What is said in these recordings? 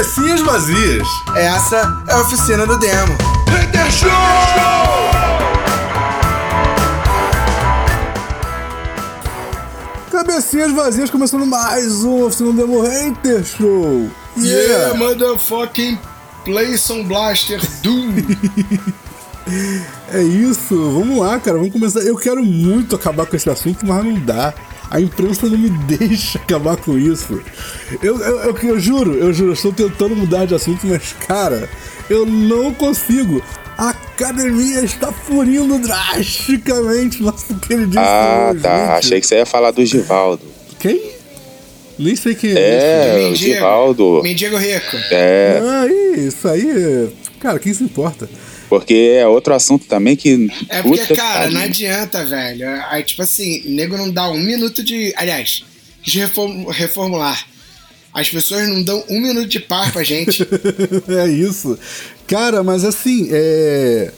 Cabecinhas vazias. Essa é a oficina do demo. Hater Show! Cabecinhas vazias começando mais um oficina do demo Hater Show. Yeah, motherfucking play some blaster doom. É isso, vamos lá, cara, vamos começar. Eu quero muito acabar com esse assunto, mas não dá. A imprensa não me deixa acabar com isso. Eu, eu, eu, eu juro, eu juro, eu estou tentando mudar de assunto, mas, cara, eu não consigo. A academia está furindo drasticamente nosso queridíssimo Ah, tá. Achei que você ia falar do Givaldo. Quem? Nem sei quem é. É, o Mendigo. Givaldo. Mendigo rico. É, Ah, isso aí. Cara, quem se importa? Porque é outro assunto também que. É porque, puta cara, pariu. não adianta, velho. Aí, tipo assim, o nego não dá um minuto de. Aliás, de reform- reformular. As pessoas não dão um minuto de par pra gente. é isso. Cara, mas assim, é.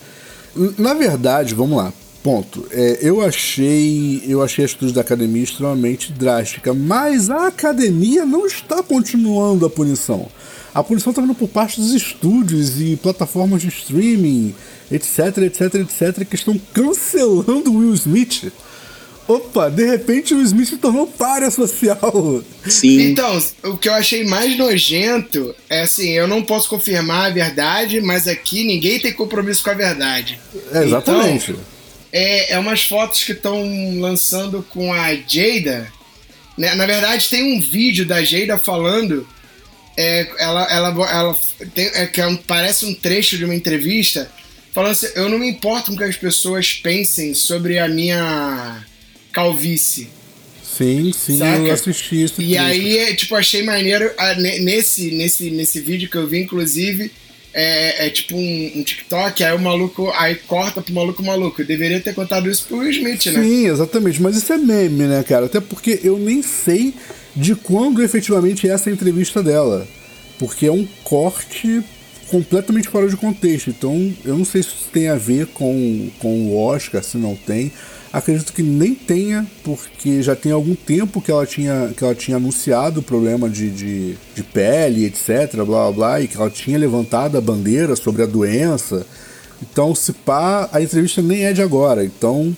Na verdade, vamos lá. Ponto. É, eu achei. Eu achei a atitude da academia extremamente drástica. Mas a academia não está continuando a punição. A punição está vindo por parte dos estúdios e plataformas de streaming, etc, etc, etc, que estão cancelando o Will Smith. Opa, de repente o Will Smith se tornou párea social. Sim. Então, o que eu achei mais nojento é assim, eu não posso confirmar a verdade, mas aqui ninguém tem compromisso com a verdade. É, exatamente. Então, é, é umas fotos que estão lançando com a Jada. né? Na verdade, tem um vídeo da Jada falando. É, ela, ela, ela tem, é, que é um- parece um trecho de uma entrevista. Falando assim: Eu não me importo com o que as pessoas pensem sobre a minha calvície. Sim, sim, Saca? eu assisti esse E aí, é, tipo, achei maneiro ne- nesse, nesse, nesse vídeo que eu vi, inclusive, é, é tipo um, um TikTok, aí o maluco, aí corta pro maluco maluco. Eu deveria ter contado isso pro Will Smith, né? Sim, exatamente. Mas isso é meme, né, cara? Até porque eu nem sei de quando efetivamente é essa entrevista dela. Porque é um corte completamente fora de contexto. Então, eu não sei se isso tem a ver com, com o Oscar, se não tem. Acredito que nem tenha, porque já tem algum tempo que ela tinha, que ela tinha anunciado o problema de, de, de pele, etc, blá blá blá, e que ela tinha levantado a bandeira sobre a doença. Então, se pá, a entrevista nem é de agora. Então,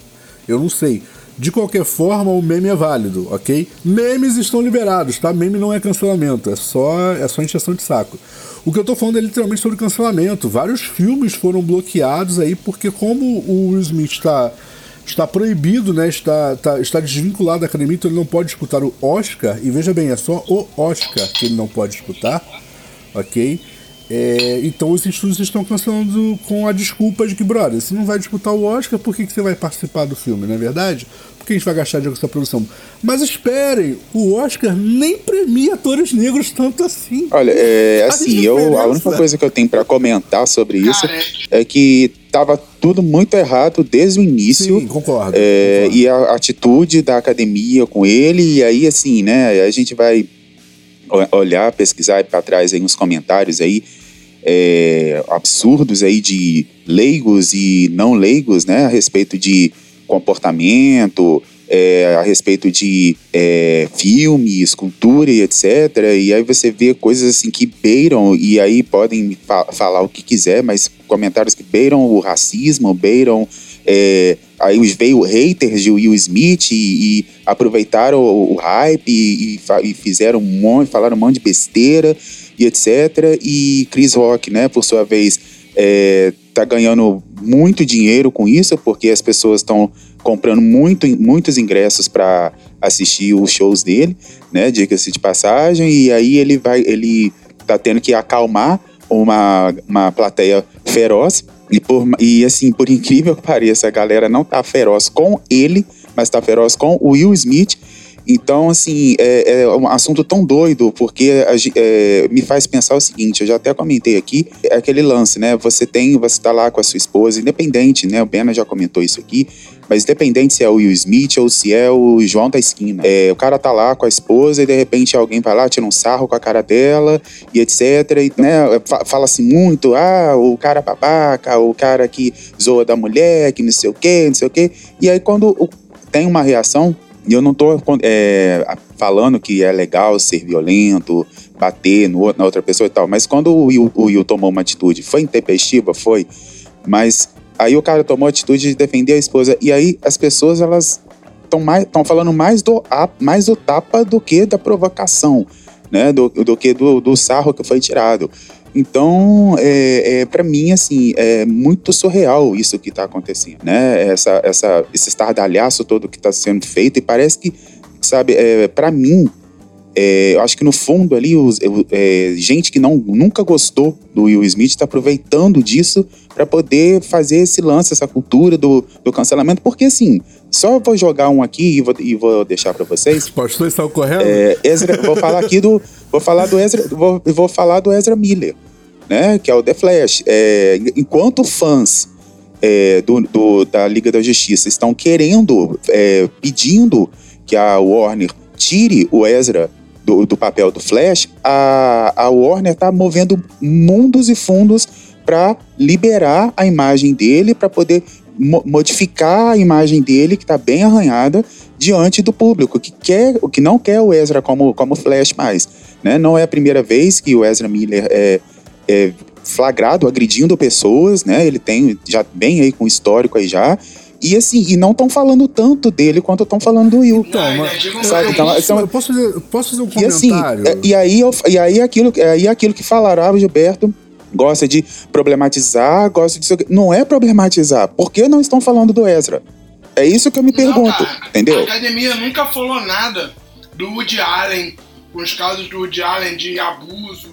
eu não sei. De qualquer forma, o meme é válido, ok? Memes estão liberados, tá? Meme não é cancelamento, é só, é só encheção de saco. O que eu tô falando é literalmente sobre cancelamento. Vários filmes foram bloqueados aí porque como o Will Smith está, está proibido, né? Está, está, está desvinculado da academia, então ele não pode disputar o Oscar. E veja bem, é só o Oscar que ele não pode disputar, ok? É, então os estúdios estão cancelando com a desculpa de que, brother, se não vai disputar o Oscar, por que, que você vai participar do filme, não é verdade? Por que a gente vai gastar dinheiro com essa produção? Mas esperem, o Oscar nem premia atores negros tanto assim. Olha, é, assim, eu, a única coisa que eu tenho pra comentar sobre isso Cara, é que tava tudo muito errado desde o início. Sim, concordo. É, concordo. e a atitude da academia com ele, e aí assim, né, a gente vai olhar, pesquisar para trás aí uns comentários aí é, absurdos aí de leigos e não leigos, né, a respeito de comportamento, é, a respeito de é, filmes, cultura e etc. E aí você vê coisas assim que beiram, e aí podem fa- falar o que quiser, mas comentários que beiram o racismo, beiram. Aí veio haters de Will Smith e, e aproveitaram o, o hype e, e e fizeram um monte, falaram um monte de besteira e etc. E Chris Rock, né, por sua vez, é, tá ganhando muito dinheiro com isso, porque as pessoas estão comprando muito, muitos ingressos para assistir os shows dele, né? Diga-se de passagem, e aí ele vai, ele tá tendo que acalmar uma, uma plateia feroz. E, por, e assim, por incrível que pareça, a galera não tá feroz com ele, mas tá feroz com o Will Smith. Então, assim, é, é um assunto tão doido, porque é, me faz pensar o seguinte, eu já até comentei aqui, é aquele lance, né? Você tem, você tá lá com a sua esposa, independente, né? O Bena já comentou isso aqui, mas independente se é o Will Smith ou se é o João da esquina. É, o cara tá lá com a esposa e de repente alguém vai lá, tira um sarro com a cara dela e etc. E, né, fa- Fala-se muito, ah, o cara babaca, o cara que zoa da mulher, que não sei o quê, não sei o quê. E aí quando tem uma reação, e eu não tô é, falando que é legal ser violento, bater no, na outra pessoa e tal. Mas quando o Will, o Will tomou uma atitude, foi intempestiva, foi, mas aí o cara tomou a atitude de defender a esposa. E aí as pessoas, elas estão falando mais do, mais do tapa do que da provocação, né? Do, do que do, do sarro que foi tirado. Então, é, é para mim, assim, é muito surreal isso que está acontecendo, né? Essa, essa, esse estardalhaço todo que está sendo feito e parece que, sabe, é, para mim, é, eu acho que no fundo ali, os, é, gente que não, nunca gostou do Will Smith está aproveitando disso para poder fazer esse lance, essa cultura do, do cancelamento, porque assim, só vou jogar um aqui e vou, e vou deixar para vocês. Pastor está correndo? É, Ezra, vou falar aqui do, vou falar do Ezra, vou, vou falar do Ezra Miller, né, que é o The Flash. É, enquanto fãs é, do, do, da Liga da Justiça estão querendo, é, pedindo que a Warner tire o Ezra do, do papel do Flash, a, a Warner está movendo mundos e fundos para liberar a imagem dele, para poder mo modificar a imagem dele, que está bem arranhada, diante do público, que quer, que não quer o Ezra como, como Flash mais. Né? Não é a primeira vez que o Ezra Miller é, é flagrado agredindo pessoas, né? Ele tem já bem aí com histórico aí já. E assim, e não estão falando tanto dele quanto estão falando do Will. Então, mas, sabe? Então, eu, então, eu posso, fazer, posso fazer um e assim, comentário? Assim, e, aí, eu, e aí aquilo, aí aquilo que falaram, ah, Gilberto gosta de problematizar, gosta de. Não é problematizar. Por que não estão falando do Ezra? É isso que eu me não, pergunto, cara, entendeu? A academia nunca falou nada do Woody Allen, com os casos do Woody Allen de abuso,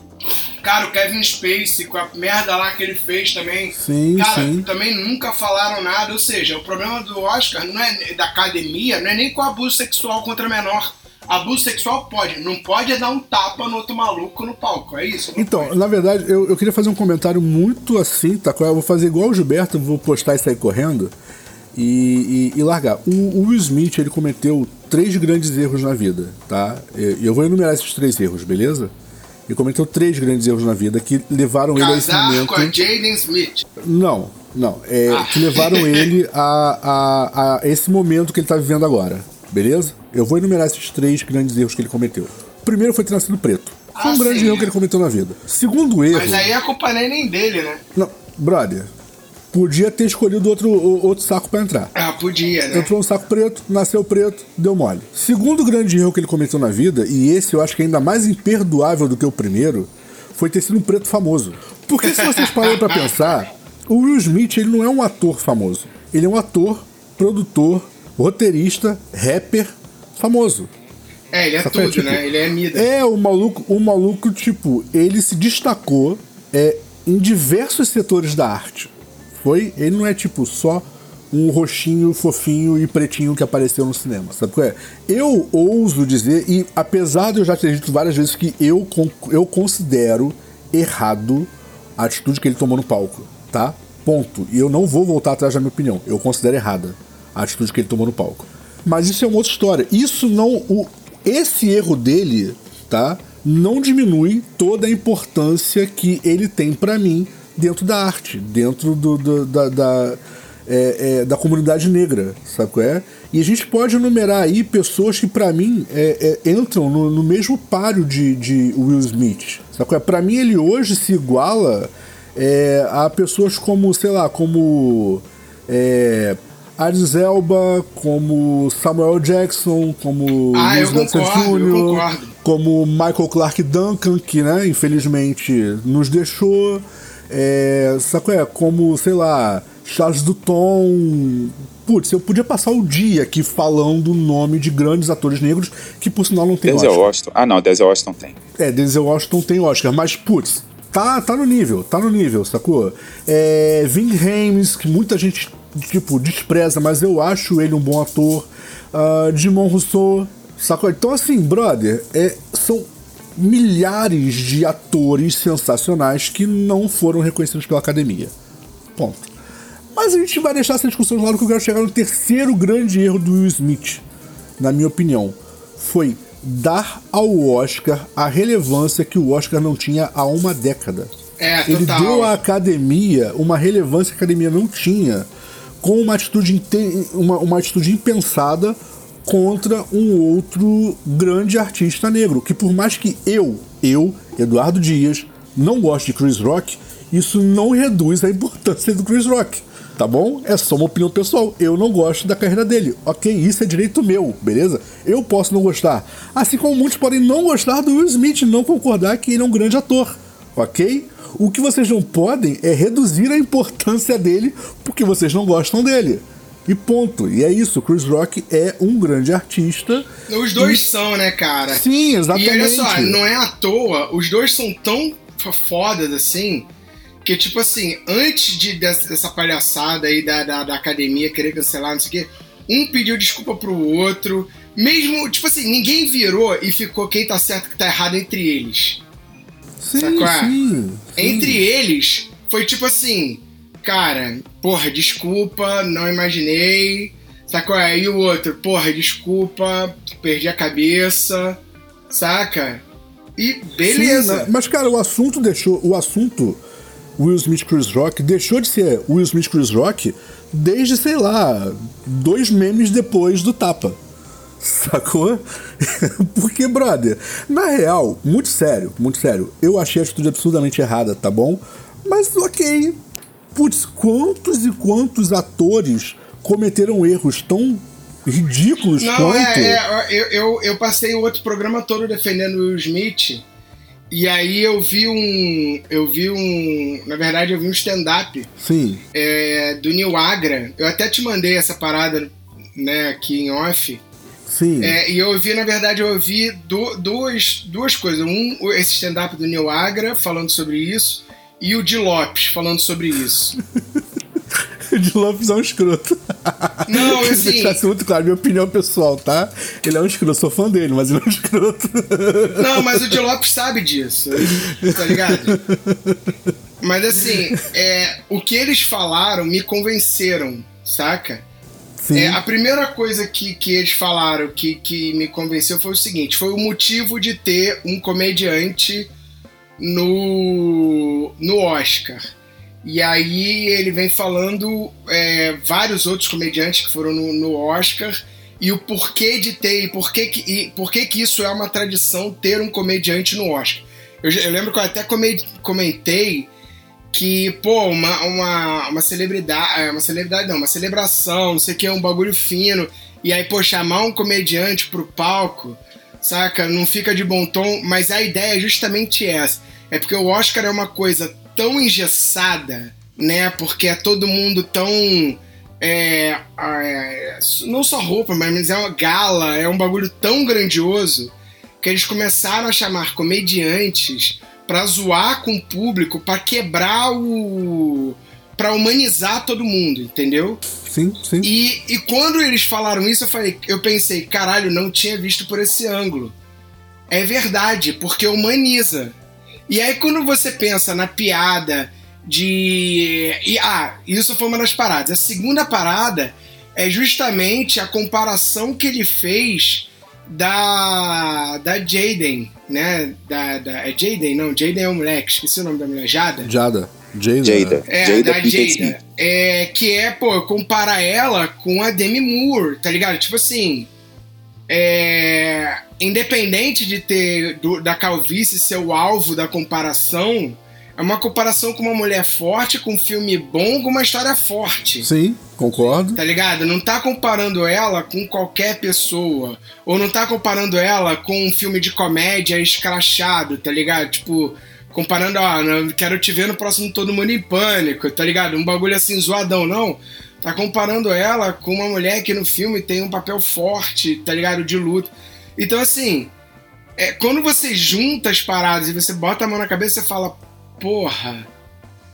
Cara, o Kevin Spacey, com a merda lá que ele fez também. Sim, cara, sim. também nunca falaram nada. Ou seja, o problema do Oscar não é da academia, não é nem com abuso sexual contra menor. Abuso sexual pode, não pode é dar um tapa no outro maluco no palco, é isso? Então, pode. na verdade, eu, eu queria fazer um comentário muito assim, tá? Eu vou fazer igual o Gilberto, vou postar isso aí correndo e, e, e largar. O, o, Will Smith, ele cometeu três grandes erros na vida, tá? E eu vou enumerar esses três erros, beleza? Ele cometeu três grandes erros na vida que levaram Casar ele a esse momento. com a Jaden Smith. Não, não. É, ah. Que levaram ele a, a, a esse momento que ele está vivendo agora. Beleza? Eu vou enumerar esses três grandes erros que ele cometeu. O primeiro foi ter nascido preto. Foi ah, um grande sim. erro que ele cometeu na vida. Segundo erro. Mas aí a culpa nem é nem dele, né? Não, brother, Podia ter escolhido outro, outro saco para entrar. Ah, podia, né? Entrou um saco preto, nasceu preto, deu mole. Segundo grande erro que ele cometeu na vida, e esse eu acho que é ainda mais imperdoável do que o primeiro, foi ter sido um preto famoso. Porque se vocês pararem pra pensar, o Will Smith ele não é um ator famoso. Ele é um ator, produtor, roteirista, rapper famoso. É, ele é Sabe? tudo, tipo, né? Ele é mida. É, o maluco, o maluco, tipo, ele se destacou é, em diversos setores da arte foi. Ele não é tipo só um roxinho fofinho e pretinho que apareceu no cinema, sabe qual é? Eu ouso dizer, e apesar de eu já ter dito várias vezes que eu, eu considero errado a atitude que ele tomou no palco, tá? Ponto. E eu não vou voltar atrás da minha opinião. Eu considero errada a atitude que ele tomou no palco. Mas isso é uma outra história. Isso não. O, esse erro dele, tá? Não diminui toda a importância que ele tem para mim dentro da arte, dentro do, do da, da, é, é, da comunidade negra, sabe qual é? E a gente pode enumerar aí pessoas que, para mim, é, é, entram no, no, mesmo páreo de, de Will Smith, sabe qual é? Pra mim, ele hoje se iguala é, a pessoas como, sei lá, como. É, Aris Elba, como Samuel Jackson, como ah, Luiz Jr., como Michael Clark Duncan, que né, infelizmente nos deixou. É, sabe é? Como, sei lá, Charles Dutton. Putz, eu podia passar o dia aqui falando o nome de grandes atores negros que, por sinal, não tem Denzel Oscar. Washington. Ah, não, Denzel Washington tem. É, Denzel Washington tem Oscar, mas, putz, tá, tá no nível, tá no nível, sacou? É, Ving Rhames, que muita gente, tipo, despreza, mas eu acho ele um bom ator. Uh, Dimon Rousseau, sacou? Então, assim, brother, é, são milhares de atores sensacionais que não foram reconhecidos pela academia. Ponto. Mas a gente vai deixar essa discussão de lado que eu quero chegar no terceiro grande erro do Will Smith, na minha opinião. Foi dar ao Oscar a relevância que o Oscar não tinha há uma década. É, Ele deu à academia uma relevância que a academia não tinha, com uma atitude, uma, uma atitude impensada contra um outro grande artista negro. Que por mais que eu, eu, Eduardo Dias, não goste de Chris Rock, isso não reduz a importância do Chris Rock. Tá bom? É só uma opinião pessoal. Eu não gosto da carreira dele. Ok, isso é direito meu, beleza? Eu posso não gostar. Assim como muitos podem não gostar do Will Smith, não concordar que ele é um grande ator. Ok? O que vocês não podem é reduzir a importância dele porque vocês não gostam dele. E ponto. E é isso. Chris Rock é um grande artista. Os dois e... são, né, cara? Sim, exatamente. E olha só, não é à toa. Os dois são tão fodas assim. Que, tipo assim, antes de, dessa palhaçada aí da, da, da academia querer cancelar, não sei o quê, um pediu desculpa pro outro. Mesmo, tipo assim, ninguém virou e ficou quem tá certo e quem tá errado entre eles. Sim, sim, sim. Entre eles, foi tipo assim, cara, porra, desculpa, não imaginei. Sacou? Aí o outro, porra, desculpa, perdi a cabeça, saca? E beleza. Sim, mas, cara, o assunto deixou. O assunto Will Smith Chris Rock deixou de ser Will Smith Chris Rock desde, sei lá, dois memes depois do tapa. Sacou? Porque, brother, na real, muito sério, muito sério, eu achei a atitude absurdamente errada, tá bom? Mas ok. Putz, quantos e quantos atores cometeram erros tão ridículos Não, quanto. É, é, eu, eu, eu passei o outro programa todo defendendo o Will Smith. E aí eu vi um. Eu vi um. Na verdade, eu vi um stand-up. Sim. É, do Neil Agra. Eu até te mandei essa parada, né, aqui em off. Sim. É, e eu ouvi, na verdade, eu ouvi du duas, duas coisas. Um, esse stand-up do Neil Agra falando sobre isso, e o de Lopes falando sobre isso. de Lopes é um escroto. Não, assim... Deixasse muito claro, minha opinião pessoal, tá? Ele é um escroto, sou fã dele, mas ele é um escroto. Não, mas o de Lopes sabe disso, tá ligado? Mas assim, é, o que eles falaram me convenceram, saca? É, a primeira coisa que, que eles falaram que, que me convenceu foi o seguinte: foi o motivo de ter um comediante no, no Oscar. E aí ele vem falando é, vários outros comediantes que foram no, no, Oscar e o porquê de ter, e porquê que, e que isso é uma tradição ter um comediante no Oscar. Eu, eu lembro que eu até comentei que, pô, uma, uma, uma celebridade, é, uma celebridade não, uma celebração, não sei o que, um bagulho fino, e aí, pô, chamar um comediante pro palco, saca? Não fica de bom tom, mas a ideia é justamente essa. É porque o Oscar é uma coisa tão engessada, né? Porque é todo mundo tão. É, é, não só roupa, mas é uma gala, é um bagulho tão grandioso que eles começaram a chamar comediantes para zoar com o público, para quebrar o. para humanizar todo mundo, entendeu? Sim, sim. E, e quando eles falaram isso, eu, falei, eu pensei, caralho, não tinha visto por esse ângulo. É verdade, porque humaniza. E aí, quando você pensa na piada de. E, ah, isso foi uma das paradas. A segunda parada é justamente a comparação que ele fez da. da Jaden, né? Da, da, é Jaden? Não, Jaden é o moleque, esqueci o nome da mulher. Jada? Jada. Jada. Jada. É, Jada da Jada. É, que é, pô, comparar ela com a Demi Moore, tá ligado? Tipo assim. É, independente de ter do, da calvície ser o alvo da comparação, é uma comparação com uma mulher forte, com um filme bom, com uma história forte. Sim, concordo. Tá ligado? Não tá comparando ela com qualquer pessoa. Ou não tá comparando ela com um filme de comédia escrachado, tá ligado? Tipo, comparando, ó, quero te ver no próximo Todo Mundo em Pânico, tá ligado? Um bagulho assim zoadão, não. Tá comparando ela com uma mulher que no filme tem um papel forte, tá ligado? De luta. Então, assim, é, quando você junta as paradas e você bota a mão na cabeça, você fala, porra,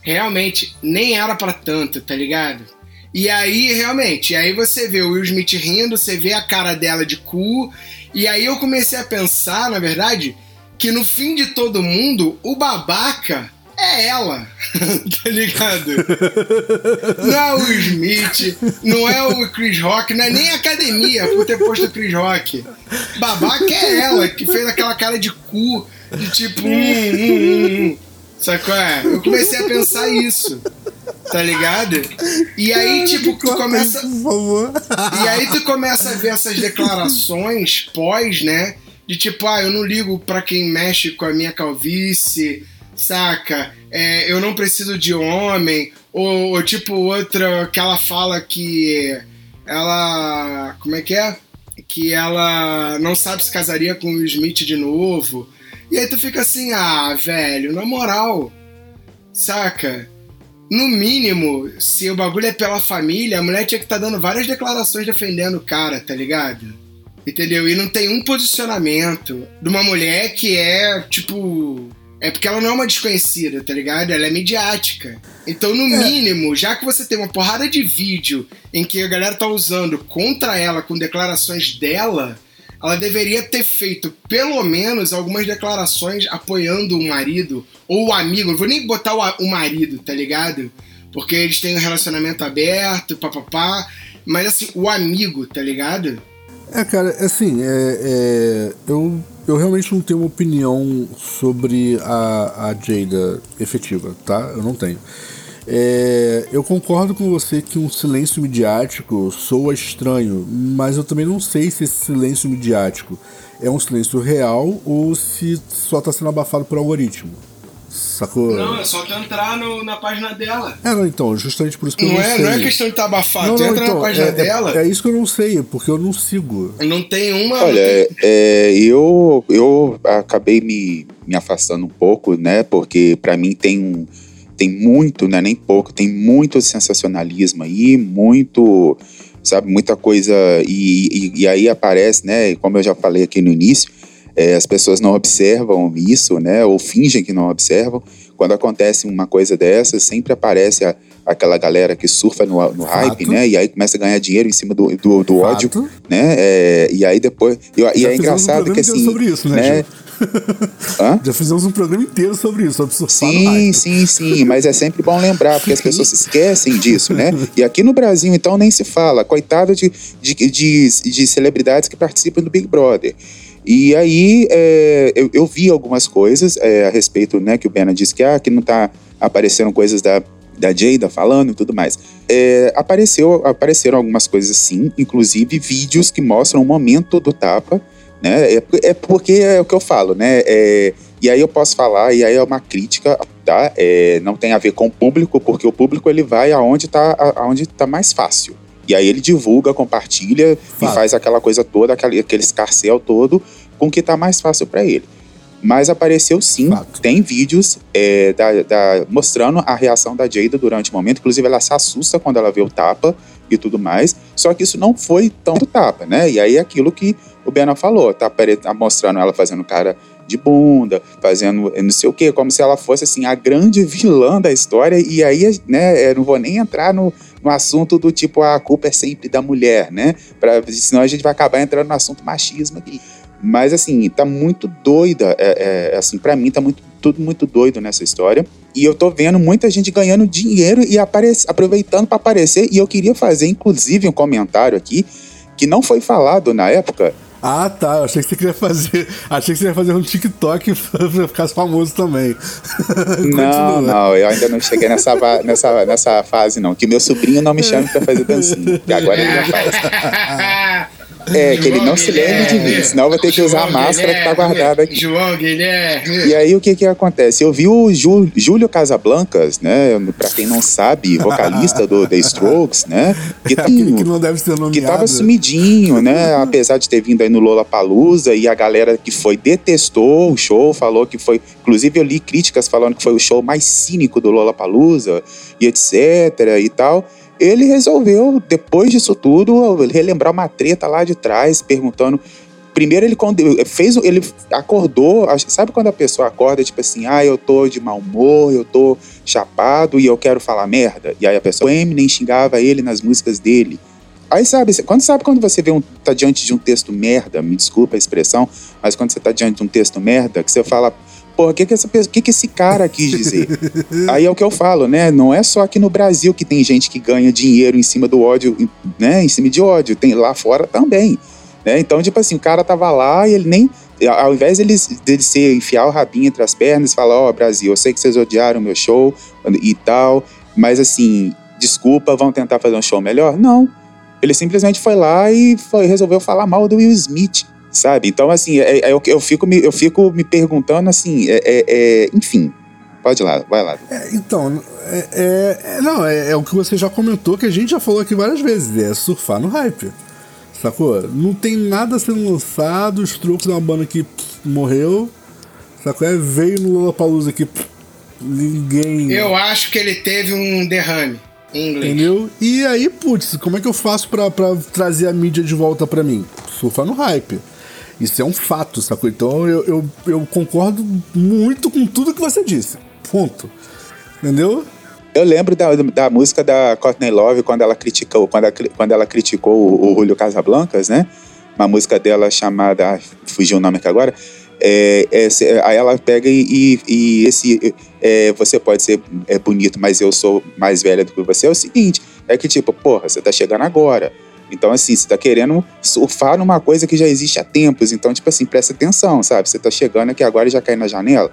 realmente nem era para tanto, tá ligado? E aí, realmente, aí você vê o Will Smith rindo, você vê a cara dela de cu, e aí eu comecei a pensar, na verdade, que no fim de todo mundo, o babaca é ela, tá ligado? Não é o Smith, não é o Chris Rock, não é nem a academia por ter posto o Chris Rock. Babaca é ela, que fez aquela cara de cu, de tipo, hum, hum, hum. Sabe qual é? Eu comecei a pensar isso. Tá ligado? E aí, tipo, tu começa. Por favor. E aí tu começa a ver essas declarações pós, né? De tipo, ah, eu não ligo pra quem mexe com a minha calvície, saca? É, eu não preciso de homem. Ou, ou tipo, outra que ela fala que ela. Como é que é? Que ela não sabe se casaria com o Smith de novo. E aí tu fica assim, ah, velho, na moral, saca? No mínimo, se o bagulho é pela família, a mulher tinha que estar tá dando várias declarações defendendo o cara, tá ligado? Entendeu? E não tem um posicionamento de uma mulher que é, tipo. É porque ela não é uma desconhecida, tá ligado? Ela é midiática. Então, no é. mínimo, já que você tem uma porrada de vídeo em que a galera tá usando contra ela com declarações dela, ela deveria ter feito pelo menos algumas declarações apoiando o marido ou o amigo. Não vou nem botar o, marido, tá ligado? Porque eles têm um relacionamento aberto, papapá. Mas assim, o amigo, tá ligado? É, cara, assim, é, é, eu, eu realmente não tenho uma opinião sobre a, a Jada efetiva, tá? Eu não tenho. É, eu concordo com você que um silêncio midiático soa estranho, mas eu também não sei se esse silêncio midiático é um silêncio real ou se só está sendo abafado por algoritmo. Sacou? Não, é só tu entrar no, na página dela. É, não, então, justamente por isso que não eu não é, sei. Não é questão de estar tá abafado, não, tu entra então, na página é, dela. É, é, isso que eu não sei, porque eu não sigo. Não tem uma. Olha, tem... É, eu, eu acabei me, me afastando um pouco, né? Porque para mim tem um tem muito, né, nem pouco, tem muito sensacionalismo aí, muito, sabe, muita coisa, e, e, e aí aparece, né, como eu já falei aqui no início, é, as pessoas não observam isso, né, ou fingem que não observam, quando acontece uma coisa dessa, sempre aparece a, aquela galera que surfa no, no hype, né? E aí começa a ganhar dinheiro em cima do, do, do ódio, né? É, e aí depois. E, e é engraçado um que assim. Sobre isso, né? né Já fizemos um programa inteiro sobre isso, sobre surfar Sim, sim, sim, mas é sempre bom lembrar, porque as pessoas se esquecem disso, né? E aqui no Brasil, então, nem se fala. Coitado de, de, de, de celebridades que participam do Big Brother. E aí é, eu, eu, vi algumas coisas é, a respeito, né, que o Bena disse que, ah, que não tá aparecendo coisas da, da Jada falando e tudo mais. É, apareceu, apareceram algumas coisas sim, inclusive vídeos que mostram o momento do tapa, né? É, é porque é o que eu falo, né? É, e aí eu posso falar, e aí é uma crítica, tá? É, não tem a ver com o público, porque o público ele vai aonde está aonde tá mais fácil. E aí ele divulga, compartilha Fato. e faz aquela coisa toda, aquele, aquele escarcel todo, com o que está mais fácil para ele. Mas apareceu sim, Fato. tem vídeos é, da, da, mostrando a reação da Jada durante o momento. Inclusive, ela se assusta quando ela vê o tapa e tudo mais. Só que isso não foi tanto tapa, né? E aí é aquilo que o Bena falou, tá, tá mostrando ela fazendo cara de bunda, fazendo não sei o quê, como se ela fosse assim a grande vilã da história. E aí, né, eu não vou nem entrar no, no assunto do tipo a culpa é sempre da mulher, né? Pra, senão a gente vai acabar entrando no assunto machismo aqui. Mas assim, tá muito doida, é, é assim, para mim tá muito tudo muito doido nessa história. E eu tô vendo muita gente ganhando dinheiro e aproveitando para aparecer. E eu queria fazer, inclusive, um comentário aqui que não foi falado na época. Ah, tá. Eu achei que você queria fazer. Achei que você ia fazer um TikTok pra ficar famoso também. não, não, eu ainda não cheguei nessa, nessa, nessa fase, não. Que meu sobrinho não me chame pra fazer dancinha. E agora ele já faz. É, que ele não se lembre de mim, senão eu vou ter que usar a máscara que tá guardada aqui. João Guilherme. E aí o que que acontece? Eu vi o Jú, Júlio Casablancas, né? Pra quem não sabe, vocalista do The Strokes, né? Que, Aquele que não deve ser nomeado. Que tava sumidinho, né? Apesar de ter vindo aí no Lola Palusa e a galera que foi detestou o show, falou que foi. Inclusive eu li críticas falando que foi o show mais cínico do Lola Palusa e etc e tal ele resolveu, depois disso tudo, relembrar uma treta lá de trás, perguntando. Primeiro ele fez, ele acordou, sabe quando a pessoa acorda tipo assim, ah, eu tô de mau humor, eu tô chapado e eu quero falar merda. E aí a pessoa, o Eminem xingava ele nas músicas dele. Aí sabe, quando sabe quando você vê um, tá diante de um texto merda, me desculpa a expressão, mas quando você tá diante de um texto merda, que você fala, porra, o que que, essa, que que esse cara quis dizer? Aí é o que eu falo, né? Não é só aqui no Brasil que tem gente que ganha dinheiro em cima do ódio, né? Em cima de ódio, tem lá fora também. Né? Então, tipo assim, o cara tava lá e ele nem. Ao invés dele, dele ser enfiar o rabinho entre as pernas e falar, ó, oh, Brasil, eu sei que vocês odiaram meu show e tal, Mas assim, desculpa, vão tentar fazer um show melhor? Não. Ele simplesmente foi lá e foi, resolveu falar mal do Will Smith, sabe? Então, assim, é, é, eu, eu, fico me, eu fico me perguntando assim, é, é, é enfim. Pode ir lá, vai lá. É, então, é, não, é, o que você já comentou, que a gente já falou aqui várias vezes, é surfar no hype. Sacou? Não tem nada sendo lançado, os truques da banda que pff, morreu. Sacou? É, veio no Lollapalooza aqui, pff, ninguém. Eu acho que ele teve um derrame. Entendeu? E aí, putz, como é que eu faço pra, pra trazer a mídia de volta pra mim? Surfar no hype. Isso é um fato, sacou? Então eu, eu, eu concordo muito com tudo que você disse. Ponto. Entendeu? Eu lembro da, da música da Courtney Love quando ela criticou, quando ela, quando ela criticou o, o Julio Casablancas, né? Uma música dela chamada. Fugiu o nome aqui agora. É, é, aí ela pega e, e, e esse é, você pode ser é, bonito, mas eu sou mais velha do que você. É o seguinte: é que tipo, porra, você tá chegando agora. Então, assim, você tá querendo surfar numa coisa que já existe há tempos. Então, tipo assim, presta atenção, sabe? Você tá chegando aqui agora e já cai na janela.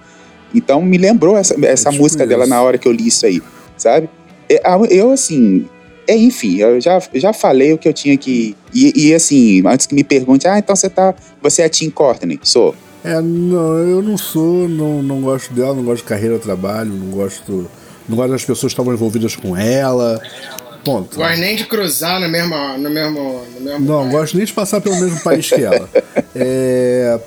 Então, me lembrou essa, essa é tipo música isso. dela na hora que eu li isso aí, sabe? É, eu, assim, é, enfim, eu já, já falei o que eu tinha que. E, e, assim, antes que me pergunte, ah, então você tá. Você é Tim Courtney? Sou. É, não, eu não sou, não, não gosto dela, não gosto de carreira, trabalho, não gosto. Não gosto das pessoas que estavam envolvidas com ela. Ponto. Gosto nem de cruzar no mesmo. No mesmo, no mesmo não, gosto nem de passar pelo mesmo país que ela. É.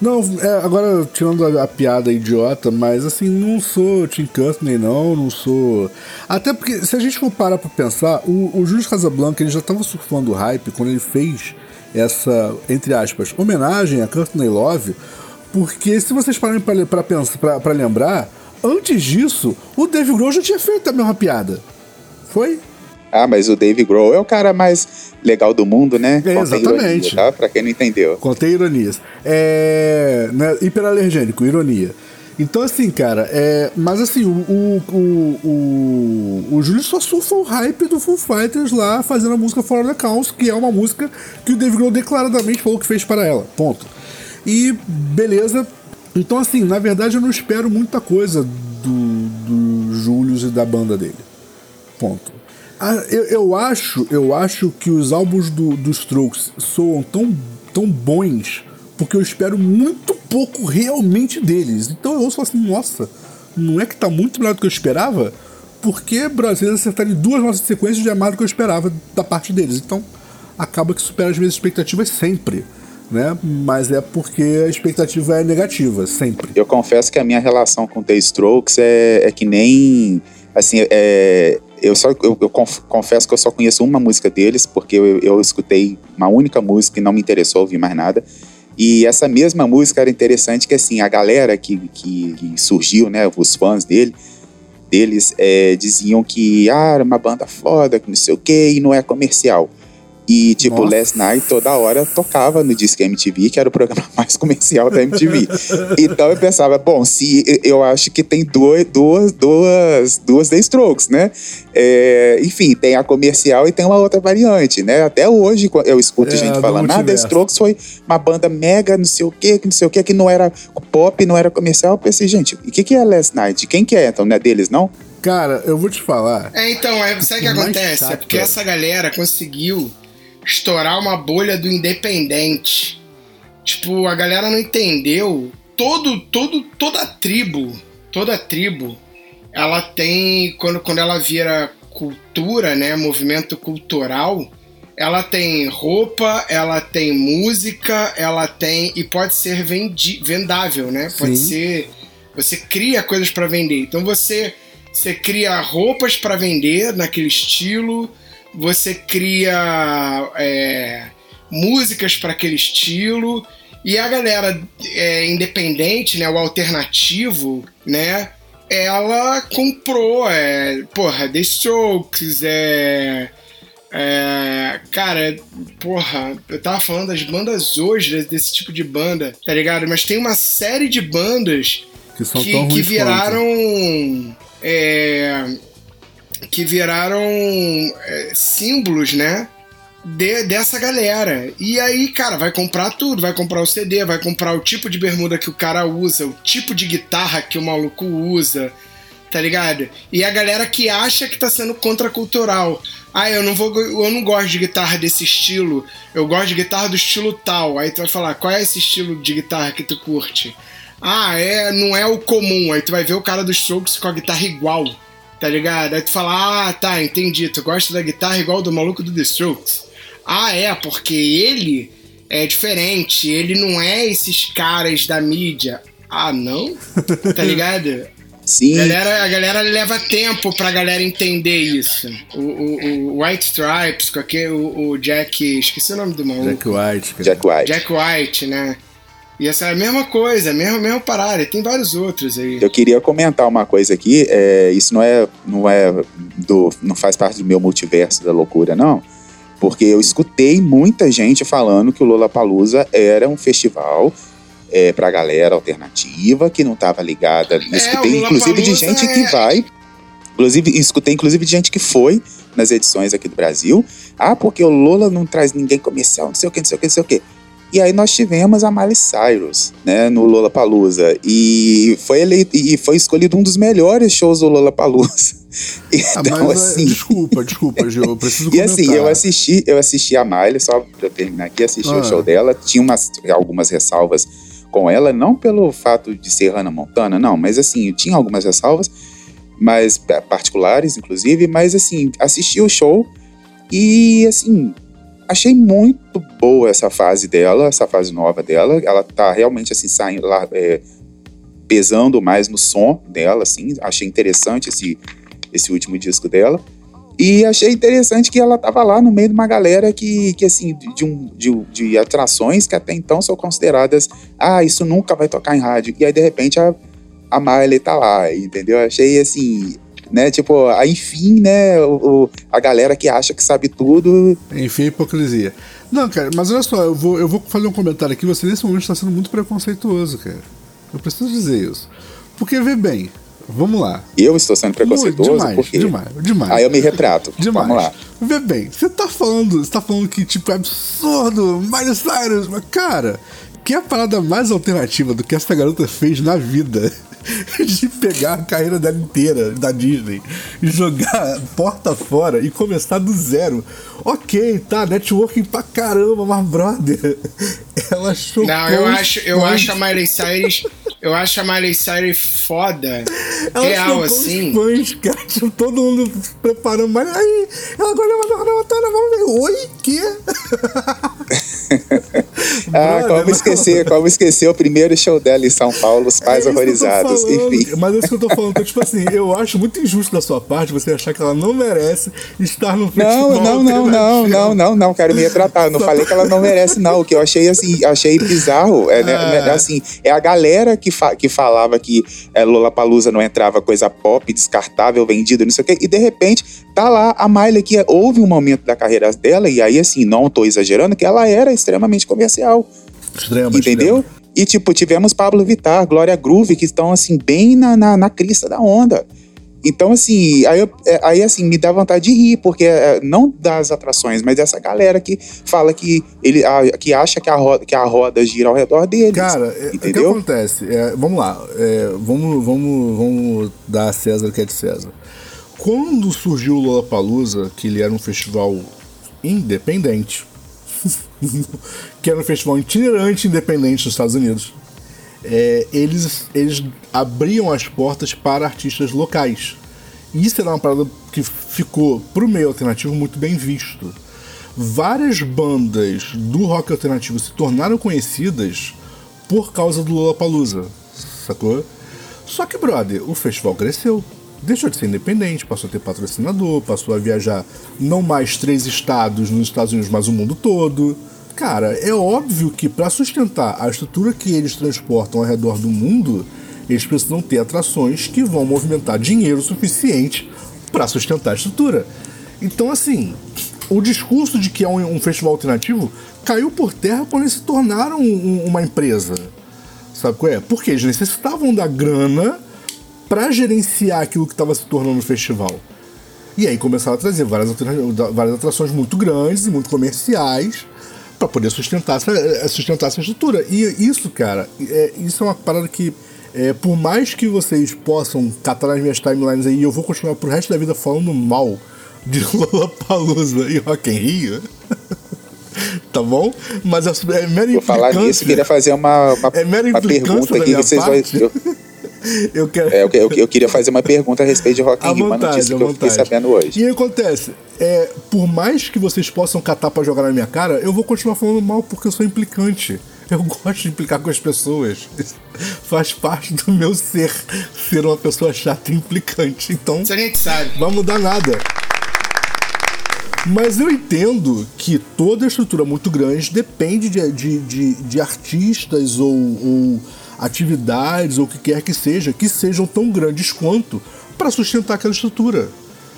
Não, é, agora tirando a, a, piada idiota, mas assim, não sou Tim Courtney, não, não sou. Até porque, se a gente for parar pra pensar, o, o Júlio Casablanca ele já tava surfando o hype quando ele fez essa, entre aspas, homenagem a Courtney Love, porque se vocês pararem para pensar, para lembrar, antes disso, o Dave Grohl já tinha feito a mesma piada. Foi? Ah, mas o Dave Grohl é o cara mais legal do mundo, né? É, exatamente. Ironia, tá? Pra quem não entendeu. Contei ironias. É. Né, hiperalergênico, ironia. Então, assim, cara, é. Mas assim, o, o, o, o, o Júlio só surfa o hype do Foo Fighters lá fazendo a música Fora da Caos, que é uma música que o Dave Grohl declaradamente falou que fez para ela. Ponto. E beleza. Então, assim, na verdade eu não espero muita coisa do, do Júlio e da banda dele. Ponto. Ah, eu, eu, acho, eu acho que os álbuns do, dos Strokes soam tão, tão bons porque eu espero muito pouco realmente deles. Então eu ouço assim, nossa, não é que tá muito melhor do que eu esperava? Porque brasileiros acertaram duas nossas sequências de amado que eu esperava da parte deles. Então acaba que supera as minhas expectativas sempre. Né? Mas é porque a expectativa é negativa, sempre. Eu confesso que a minha relação com The Strokes é, é que nem. Assim, é, eu só eu, eu, confesso que eu só conheço uma música deles, porque eu, eu escutei uma única música e não me interessou ouvir mais nada. E essa mesma música era interessante que assim, a galera que, que, que surgiu, né, os fãs dele, deles é, diziam que ah, era uma banda foda, que não sei o que, e não é comercial. E, tipo, Nossa. Last Night toda hora tocava no Disque MTV, que era o programa mais comercial da MTV. então eu pensava, bom, se eu acho que tem duas, duas, duas, duas The Strokes, né? É, enfim, tem a comercial e tem uma outra variante, né? Até hoje eu escuto é, gente falando, ah, The Strokes foi uma banda mega, não sei o que, não sei o que, que não era pop, não era comercial. Eu pensei, gente, e o que, que é Last Night? Quem que é? Então, não é deles, não? Cara, eu vou te falar. É, então, sabe o que acontece? É porque essa galera conseguiu estourar uma bolha do independente. Tipo, a galera não entendeu. Todo, todo, toda a tribo, toda a tribo, ela tem quando, quando ela vira cultura, né, movimento cultural, ela tem roupa, ela tem música, ela tem e pode ser vendi, vendável, né? Pode Sim. ser você cria coisas para vender. Então você você cria roupas para vender naquele estilo, você cria é, músicas para aquele estilo e a galera é, independente, né, o alternativo, né, ela comprou, é, porra, The Strokes, é, é, cara, porra, eu tava falando das bandas hoje, desse tipo de banda, tá ligado? Mas tem uma série de bandas que, que, que viraram. É, que viraram é, símbolos, né? De, dessa galera. E aí, cara, vai comprar tudo, vai comprar o CD, vai comprar o tipo de bermuda que o cara usa, o tipo de guitarra que o maluco usa, tá ligado? E a galera que acha que tá sendo contracultural. Ah, eu não vou. Eu não gosto de guitarra desse estilo. Eu gosto de guitarra do estilo tal. Aí tu vai falar, qual é esse estilo de guitarra que tu curte? Ah, é, não é o comum. Aí tu vai ver o cara dos Strokes com a guitarra igual, tá ligado? Aí tu fala, ah, tá, entendi. Tu gosta da guitarra igual do maluco do The Strokes. Ah, é, porque ele é diferente. Ele não é esses caras da mídia. Ah, não? Tá ligado? Sim. A galera, a galera leva tempo pra galera entender isso. O, o, o White Stripes, com aquele, o, o Jack. Esqueci o nome do maluco. Jack White, cara. Jack White. Jack White, né? E essa é a mesma coisa, mesmo, mesmo parada. E tem vários outros aí. Eu queria comentar uma coisa aqui. É, isso não é, não é do, não faz parte do meu multiverso da loucura, não. Porque eu escutei muita gente falando que o Lollapalooza era um festival é, pra galera alternativa que não tava ligada. escutei, o inclusive, de gente é- que vai. Inclusive, escutei, inclusive, de gente que foi nas edições aqui do Brasil. Ah, porque o Lola não traz ninguém comercial, não sei o que, não sei o que, não sei o que. E aí nós tivemos a Miley Cyrus, né, no Lollapalooza. E foi eleito, e foi escolhido um dos melhores shows do Lollapalooza. Ah, Então, é, assim... desculpa, desculpa, Gil, eu preciso E comentar. assim, eu assisti, eu assisti a Miley, só pra eu terminar aqui, assisti Ah. o show dela. Tinha umas, algumas ressalvas com ela, não pelo fato de ser Hannah Montana, não, mas assim, eu tinha algumas ressalvas, mas particulares, inclusive, mas assim, assisti o show e assim, achei muito boa essa fase dela, essa fase nova dela. Ela tá realmente assim, saindo lá, é, pesando mais no som dela, assim, achei interessante esse, esse último disco dela. E achei interessante que ela tava lá no meio de uma galera que, que assim, de, um, de, de atrações que até então são consideradas, ah, isso nunca vai tocar em rádio. E aí, de repente, a, a Miley tá lá, entendeu? Achei assim, né, tipo, enfim, né, o, o- a galera que acha que sabe tudo. Enfim, hipocrisia. Não, cara, mas olha só, eu vou, eu vou fazer um comentário aqui. Você nesse momento está sendo muito preconceituoso, cara. Eu preciso dizer isso. Porque, vê bem, vamos lá. Eu estou sendo preconceituoso, Muito, demais, por quê? demais, demais. Aí eu me retrato. Demais. Vamos lá. Vê bem, você tá falando, você tá falando que tipo é absurdo, Miley Cyrus, mas cara, que é a parada mais alternativa do que essa garota fez na vida? De pegar a carreira dela inteira da Disney e jogar porta fora e começar do zero. Ok, tá, networking pra caramba, mas brother, ela chocou. Não, eu acho, eu acho a Miley Cyrus. Eu acho a Miley Cyrus foda. Ela real, assim. Os fãs, cara, tipo, todo mundo preparando, mas aí, ela agora vai dar uma vamos ver. Oi, que? Ah, Brother, como esquecer, como esquecer o primeiro show dela em São Paulo, os pais É horrorizados. Falando, Enfim. Mas é isso que eu tô falando. Então, tipo assim, eu acho muito injusto da sua parte você achar que ela não merece estar no festival. Não, não, não, não, não, não, não, quero me retratar. Não Só falei que ela não merece, não. O que eu achei assim, achei bizarro. É, né, Ah. né, assim, é a galera que, fa que falava que é, Lollapalooza não entrava coisa pop, descartável, vendida, não sei o quê. E de repente, tá lá a Miley que houve um momento da carreira dela, e aí assim, não tô exagerando, que ela era extremamente comercial. Extrema, entendeu? extrema. E, tipo, tivemos Pablo Vittar, Glória Groove, que estão, assim, bem na, na, na crista da onda. Então, assim, aí, eu- é, aí, assim, me dá vontade de rir, porque é, não das atrações, mas dessa galera que fala que ele a- que acha que a, roda, que a roda gira ao redor deles. Cara, é, o que entendeu? acontece? É, vamos lá, é, vamos, vamos, vamos dar a César o que é de César. Quando surgiu o Lollapalooza, que ele era um festival independente, que era um festival itinerante independente dos Estados Unidos, é, eles, eles abriam as portas para artistas locais. E isso era uma parada que ficou pro meio alternativo muito bem visto. Várias bandas do rock alternativo se tornaram conhecidas por causa do Lollapalooza, sacou? Só que, brother, o festival cresceu. Deixou de ser independente, passou a ter patrocinador, passou a viajar não mais três estados nos Estados Unidos, mas o mundo todo. Cara, é óbvio que para sustentar a estrutura que eles transportam ao redor do mundo, eles precisam ter atrações que vão movimentar dinheiro suficiente para sustentar a estrutura. Então, assim, o discurso de que é um, um festival alternativo caiu por terra quando eles se tornaram um- uma empresa. Sabe qual é? Porque eles necessitavam da grana para gerenciar aquilo que estava se tornando um festival. E aí começaram a trazer várias, várias atrações muito grandes e muito comerciais para poder sustentar essa, eh, sustentar essa estrutura. E isso, cara, é, isso é uma parada que É, por mais que vocês possam catar nas minhas timelines aí, eu vou continuar pro resto da vida falando mal de Lollapalooza e Rock in Rio. tá bom? Mas é mera Vou falar nisso, queria fazer uma, uma, é mera uma pergunta aqui que vocês vão. Eu, quero... é, eu, eu, eu, queria fazer uma pergunta a respeito de Rock in Rio, uma notícia que eu fiquei sabendo hoje. E aí acontece, é, por mais que vocês possam catar pra jogar na minha cara, eu vou continuar falando mal porque eu sou implicante. Eu gosto de implicar com as pessoas. Faz parte do meu ser ser uma pessoa chata e implicante. Então. Isso a gente sabe. Não vai mudar nada. Mas eu entendo que toda estrutura muito grande depende de, de, de, de artistas ou, ou, atividades ou o que quer que seja, que sejam tão grandes quanto para sustentar aquela estrutura.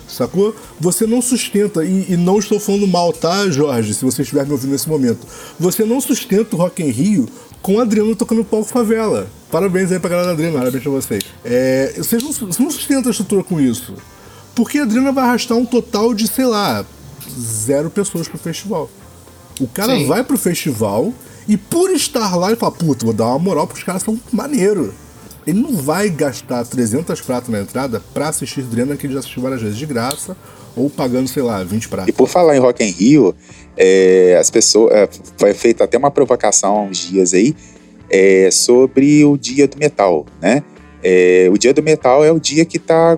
Sacou? Você não sustenta, e, e, não estou falando mal, tá, Jorge, se você estiver me ouvindo nesse momento. Você não sustenta o Rock em Rio com o Adriano tocando palco favela. Parabéns aí pra galera da Adriana, parabéns pra vocês. É, vocês não, você não sustenta a estrutura com isso. Porque a Adriana vai arrastar um total de, sei lá, zero pessoas pro festival. O cara Sim. vai pro festival e por estar lá ele fala, puta, vou dar uma moral porque os caras são maneiro. Ele não vai gastar 300 pratos na entrada pra assistir Drena que ele já assistiu várias vezes de graça ou pagando, sei lá, 20 pratos. E por falar em Rock in Rio, é, as pessoas. É, foi feita até uma provocação há uns dias aí é, sobre o dia do metal, né? É, o dia do metal é o dia que tá.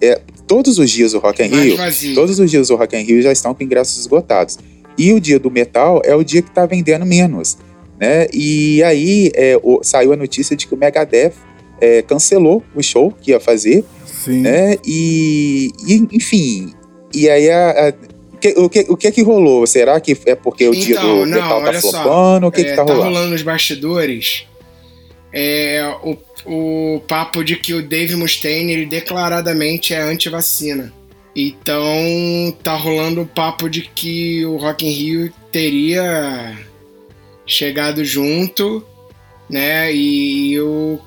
É, todos os dias do Rock in Rio, todos os dias do Rock in Rio já estão com ingressos esgotados. E o dia do metal é o dia que está vendendo menos, né? E aí é, o, saiu a notícia de que o Megadeth é, cancelou o show que ia fazer, Sim. né? E, e enfim, e aí a, a que, o, que, o que é que rolou? Será que é porque o então, dia do não, metal tá flopando? O que, é, que tá, tá rolando? Tá rolando nos bastidores é, o, o papo de que o Dave Mustaine ele declaradamente é anti-vacina. Então tá rolando o papo de que o Rock in Rio teria chegado junto, né? E, o,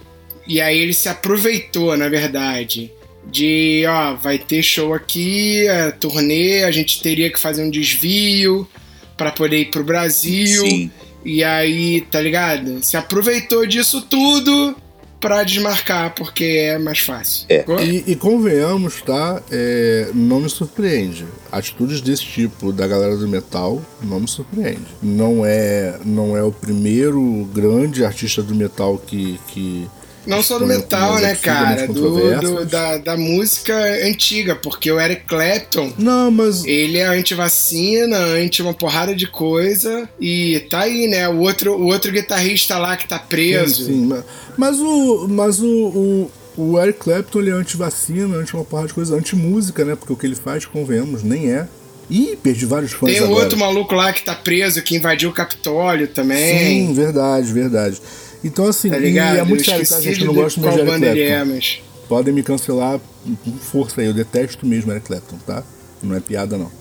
e aí ele se aproveitou, na verdade, de ó, vai ter show aqui, a turnê, a gente teria que fazer um desvio para poder ir pro Brasil. Sim. E aí, tá ligado? Se aproveitou disso tudo para desmarcar, porque é mais fácil. É. E, e, convenhamos, tá? É, não me surpreende. Atitudes desse tipo da galera do metal não me surpreende. Não é, não é o primeiro grande artista do metal que, que não só do metal, né, cara? Do, do, da, da música antiga, porque o Eric Clapton. Não, mas. Ele é anti-vacina, anti uma porrada de coisa. E tá aí, né? O outro, o outro guitarrista lá que tá preso. Sim, sim mas, mas o. Mas o, o... O Eric Clapton ele é anti-vacina, anti uma porrada de coisa, anti-música, né? Porque o que ele faz, convenhamos, nem é. Ih, perdi vários fãs Tem um outro maluco lá que tá preso, que invadiu o Capitólio também. Sim, verdade, verdade. Então, assim, tá e é muito sério, tá, gente? Eu não gosto muito de Eric Clapton. É, mas... Podem me cancelar com força aí, eu detesto mesmo Eric Clapton, tá? Não é piada, não.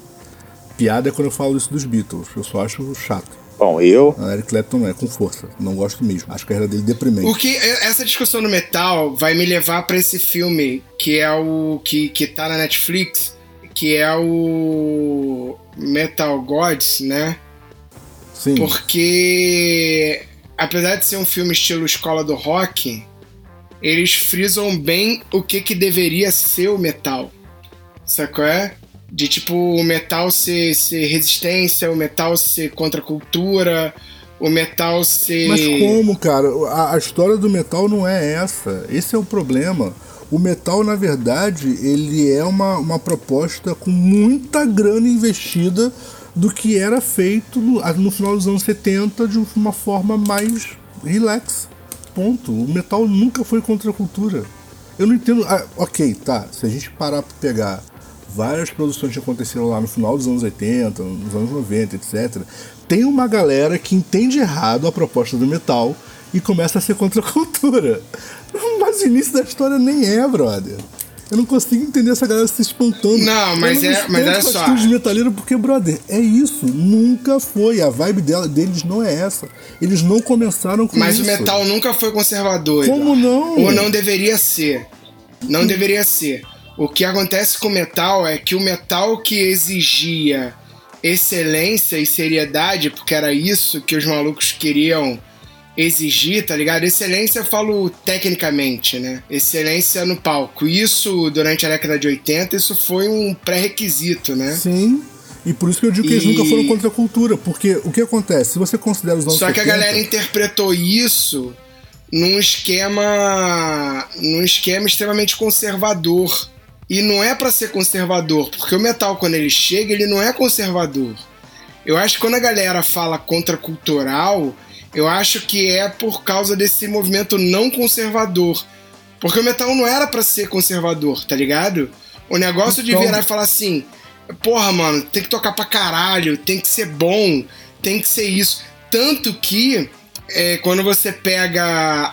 Piada é quando eu falo isso dos Beatles, eu só acho chato. Bom, eu. A Eric Clapton não é com força. Não gosto mesmo. Acho a carreira dele deprimente. O que essa discussão no metal vai me levar para esse filme que é o que, que tá na Netflix, que é o Metal Gods, né? Sim. Porque apesar de ser um filme estilo escola do rock, eles frisam bem o que, que deveria ser o metal. Sacou? É? De tipo, o metal ser, ser resistência, o metal ser contra a cultura, o metal ser. Mas como, cara? A, a, história do metal não é essa. Esse é o problema. O metal, na verdade, ele é uma, uma proposta com muita grana investida do que era feito no, final dos anos 70 de uma forma mais relax. Ponto. O metal nunca foi contra a cultura. Eu não entendo. Ah, ok, tá. Se a gente parar para pegar várias produções que aconteceram lá no final dos anos 80, nos anos 90, etc., tem uma galera que entende errado a proposta do metal e começa a ser contra a cultura. Mas o início da história nem é, brother. Eu não consigo entender essa galera se espantando. Não, mas é, mas é só. de metaleiro porque, brother, é isso. Nunca foi. A vibe dela, deles não é essa. Eles não começaram com mas isso. Mas o metal nunca foi conservador. Como não? Ou não deveria ser. Não deveria ser. O que acontece com o metal é que o metal que exigia excelência e seriedade, porque era isso que os malucos queriam exigir, tá ligado? Excelência eu falo tecnicamente, né? Excelência no palco. Isso, durante a década de 80, isso foi um pré-requisito, né? Sim. E por isso que eu digo que eles E- nunca foram contra a cultura. Porque o que acontece? Se você considera os anos Só que a 70, galera interpretou isso num esquema. num esquema extremamente conservador. E não é pra ser conservador, porque o metal, quando ele chega, ele não é conservador. Eu acho que quando a galera fala contracultural, eu acho que é por causa desse movimento não conservador. Porque o metal não era pra ser conservador, tá ligado? O negócio de Então- virar e falar assim: porra, mano, tem que tocar pra caralho, tem que ser bom, tem que ser isso. Tanto que é, quando você pega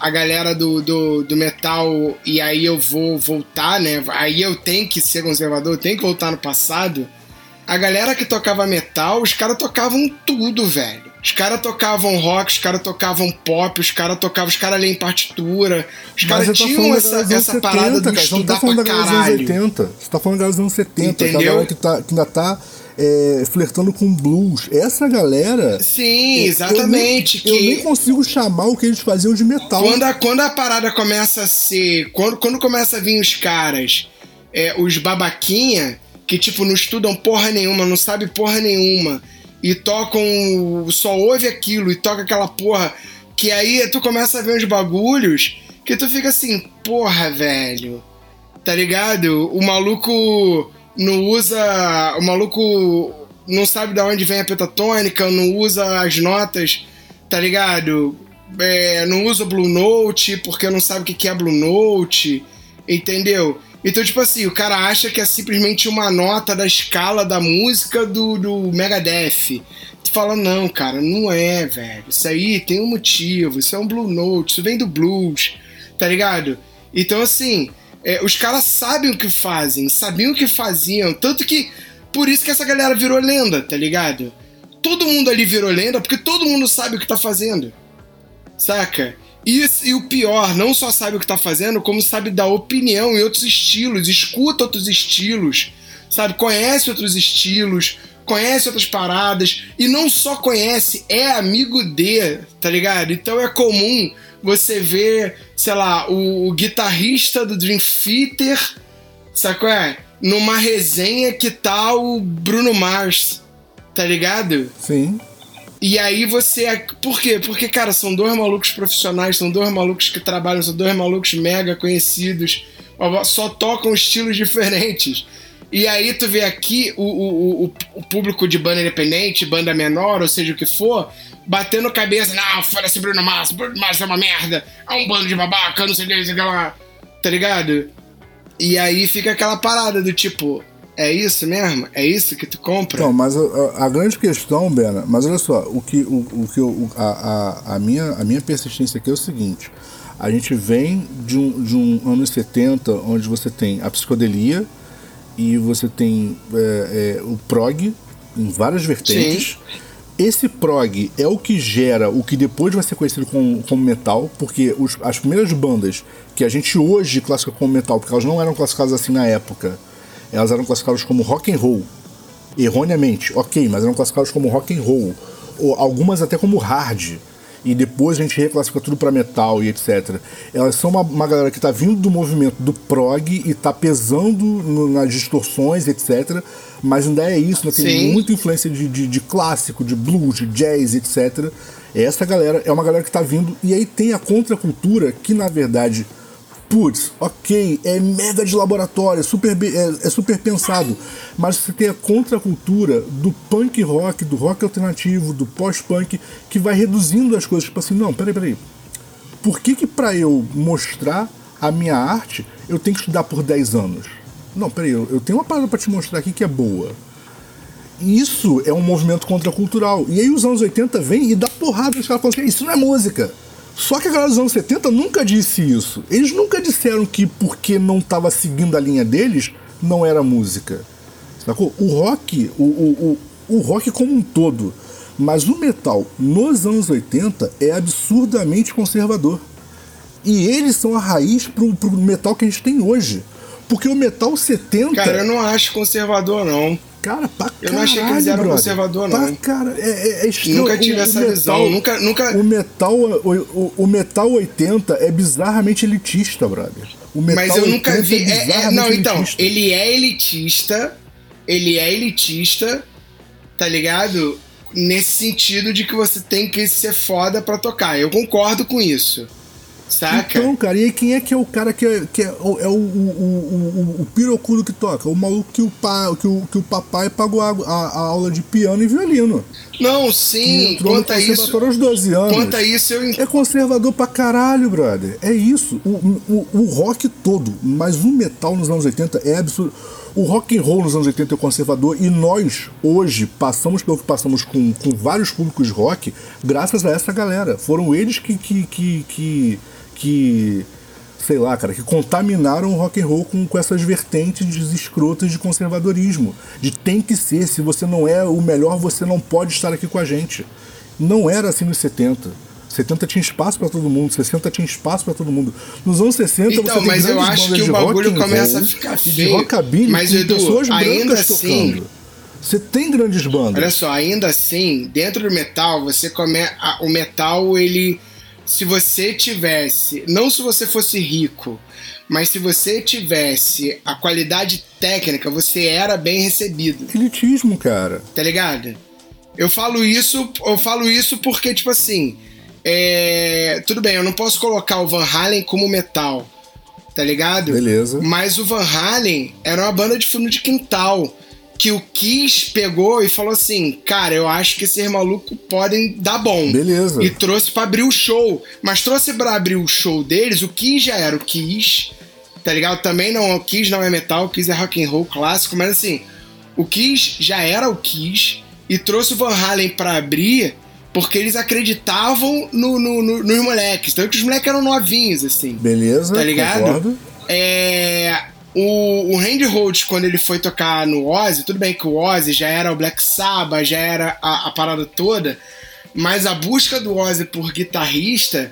a galera do, do, do metal e aí eu vou voltar, né? Aí eu tenho que ser conservador, eu tenho que voltar no passado. A galera que tocava metal, os caras tocavam tudo, velho. Os caras tocavam rock, os caras tocavam pop, os caras tocavam, os caras leem partitura. Os caras tá tinham da essa, essa parada do cara. Não estudar tá falando pra da galera dos anos caralho. 80. Você tá falando da anos 70. Entendeu? galera que, tá, que ainda tá é, flertando com blues. Essa galera. Sim, exatamente. Eu nem, que eu nem consigo chamar o que eles faziam de metal. Quando a, quando a parada começa a ser. Quando, quando começa a vir os caras, é, os babaquinha, que tipo, não estudam porra nenhuma, não sabe porra nenhuma, e tocam. só ouve aquilo e toca aquela porra, que aí tu começa a ver uns bagulhos que tu fica assim, porra, velho. Tá ligado? O maluco não usa. O maluco não sabe de onde vem a pentatônica, não usa as notas, tá ligado? É, não usa Blue Note porque não sabe o que é Blue Note, entendeu? Então, tipo assim, o cara acha que é simplesmente uma nota da escala da música do, do Megadeth. Tu fala, não, cara, não é, velho. Isso aí tem um motivo, isso é um Blue Note, isso vem do blues, tá ligado? Então, assim, é, os caras sabem o que fazem, sabiam o que faziam, tanto que por isso que essa galera virou lenda, tá ligado? Todo mundo ali virou lenda porque todo mundo sabe o que tá fazendo. Saca? E, e o pior, não só sabe o que tá fazendo, como sabe dar opinião em outros estilos, escuta outros estilos, sabe? Conhece outros estilos, conhece outras paradas, e não só conhece, é amigo de, tá ligado? Então é comum você ver, sei lá, o, o guitarrista do Dream Theater, sacou? É? Numa resenha que tá o Bruno Mars, tá ligado? Sim. E aí você. Por quê? Porque, cara, são dois malucos profissionais, são dois malucos que trabalham, são dois malucos mega conhecidos, só tocam estilos diferentes. E aí tu vê aqui o, o, o, o público de banda independente, banda menor, ou seja o que for, batendo cabeça, não, foda-se Bruno Mars, Bruno Mars é uma merda, é um bando de babaca, não sei o que, não sei o que lá, tá ligado? E aí fica aquela parada do tipo, é isso mesmo? É isso que tu compra? Então, mas a, a- a grande questão, Bena, mas olha só, o que, o, o que eu- a, a, a, minha, a minha persistência aqui é o seguinte: a gente vem de um, de um anos 70, onde você tem a psicodelia e você tem é, é, o prog em várias vertentes. Esse prog é o que gera o que depois vai ser conhecido como, como metal, porque os- as primeiras bandas que a gente hoje classifica como metal, porque elas não eram classificadas assim na época, elas eram classificadas como rock and roll erroneamente, ok, mas eram classificadas como rock and roll, ou algumas até como hard. E depois a gente reclassifica tudo pra metal e etc. Elas são uma, uma galera que tá vindo do movimento do prog e tá pesando no- nas distorções, etc. Mas ainda é isso, né? tem Sim. muita influência de, de, de clássico, de blues, de jazz, etc. Essa galera é uma galera que tá vindo. E aí tem a contracultura, que na verdade putz, ok, é mega de laboratório, é super, é, é super pensado, mas você tem a contracultura do punk rock, do rock alternativo, do pós-punk, que vai reduzindo as coisas, tipo assim, não, peraí, peraí, por que que pra eu mostrar a minha arte, eu tenho que estudar por 10 anos? Não, peraí, eu, eu tenho uma parada pra te mostrar aqui que é boa. Isso é um movimento contracultural. E aí os anos 80 vem e dá porrada nos caras falando assim, isso não é música. Só que a galera dos anos 70 nunca disse isso. Eles nunca disseram que porque não estava seguindo a linha deles, não era música. Sacou? O rock, o, o, o, o rock como um todo, mas o metal nos anos 80 é absurdamente conservador. E eles são a raiz pro, pro metal que a gente tem hoje. Porque o metal 70. Cara, eu não acho conservador, não. Cara, pra Eu não achei que eles eram brother. conservador, Pra não. cara, é, é, é estranho. Nunca tive O- essa metal- visão. Nunca, nunca. O metal, o, o, o metal 80 é bizarramente elitista, brother. O metal Mas eu nunca 80 vi. é- é- não, então, elitista. ele é elitista. Ele é elitista, tá ligado? Nesse sentido de que você tem que ser foda pra tocar. Eu concordo com isso. Saca? Então, cara, e aí quem é que é o cara que é, que é, o, é o, o, o, o, o pirocudo que toca? O maluco que o, pa, que o, que o papai pagou a, a, a aula de piano e violino. não, sim. entrou no Quanto a isso. aos 12 anos. Quanto isso, eu É conservador pra caralho, brother. É isso. O, o, o rock todo, mas o metal nos anos 80 é absurdo. O rock and roll nos anos 80 é conservador e nós, hoje, passamos pelo que passamos com, com vários públicos de rock graças a essa galera. Foram eles que, que, que, que, que sei lá, cara, que contaminaram o rock and roll com, com essas vertentes escrotas de conservadorismo. De tem que ser, se você não é o melhor, você não pode estar aqui com a gente. Não era assim nos 70. 70 tinha espaço pra todo mundo, 60 tinha espaço pra todo mundo. Nos anos 60 Então, você tem mas eu acho que de o bagulho começa a ficar e de feio. rockabilly Mas, com Edu, pessoas brancas assim- tocando. Você tem grandes bandas. Olha só, ainda assim, dentro do metal, você come o metal, ele se você tivesse, não se você fosse rico, mas se você tivesse a qualidade técnica, você era bem recebido, Elitismo, cara. tá ligado? Eu falo isso, eu falo isso porque tipo assim, é, tudo bem, eu não posso colocar o Van Halen como metal, tá ligado? Beleza. Mas o Van Halen era uma banda de fundo de quintal. Que o Kiss pegou e falou assim: Cara, eu acho que esses malucos podem dar bom. Beleza. E trouxe pra abrir o show. Mas trouxe pra abrir o show deles, o Kiss já era o Kiss, tá ligado? Também não, o Kiss não é metal, o Kiss é rock and roll clássico, mas assim, o Kiss já era o Kiss e trouxe o Van Halen pra abrir porque eles acreditavam no, no, no- nos moleques. Tanto que os moleques eram novinhos, assim. Beleza, Tá ligado? concordo. É, o, o Randy Rhoads, quando ele foi tocar no Ozzy, tudo bem que o Ozzy já era o Black Sabbath, já era a, a parada toda, mas a busca do Ozzy por guitarrista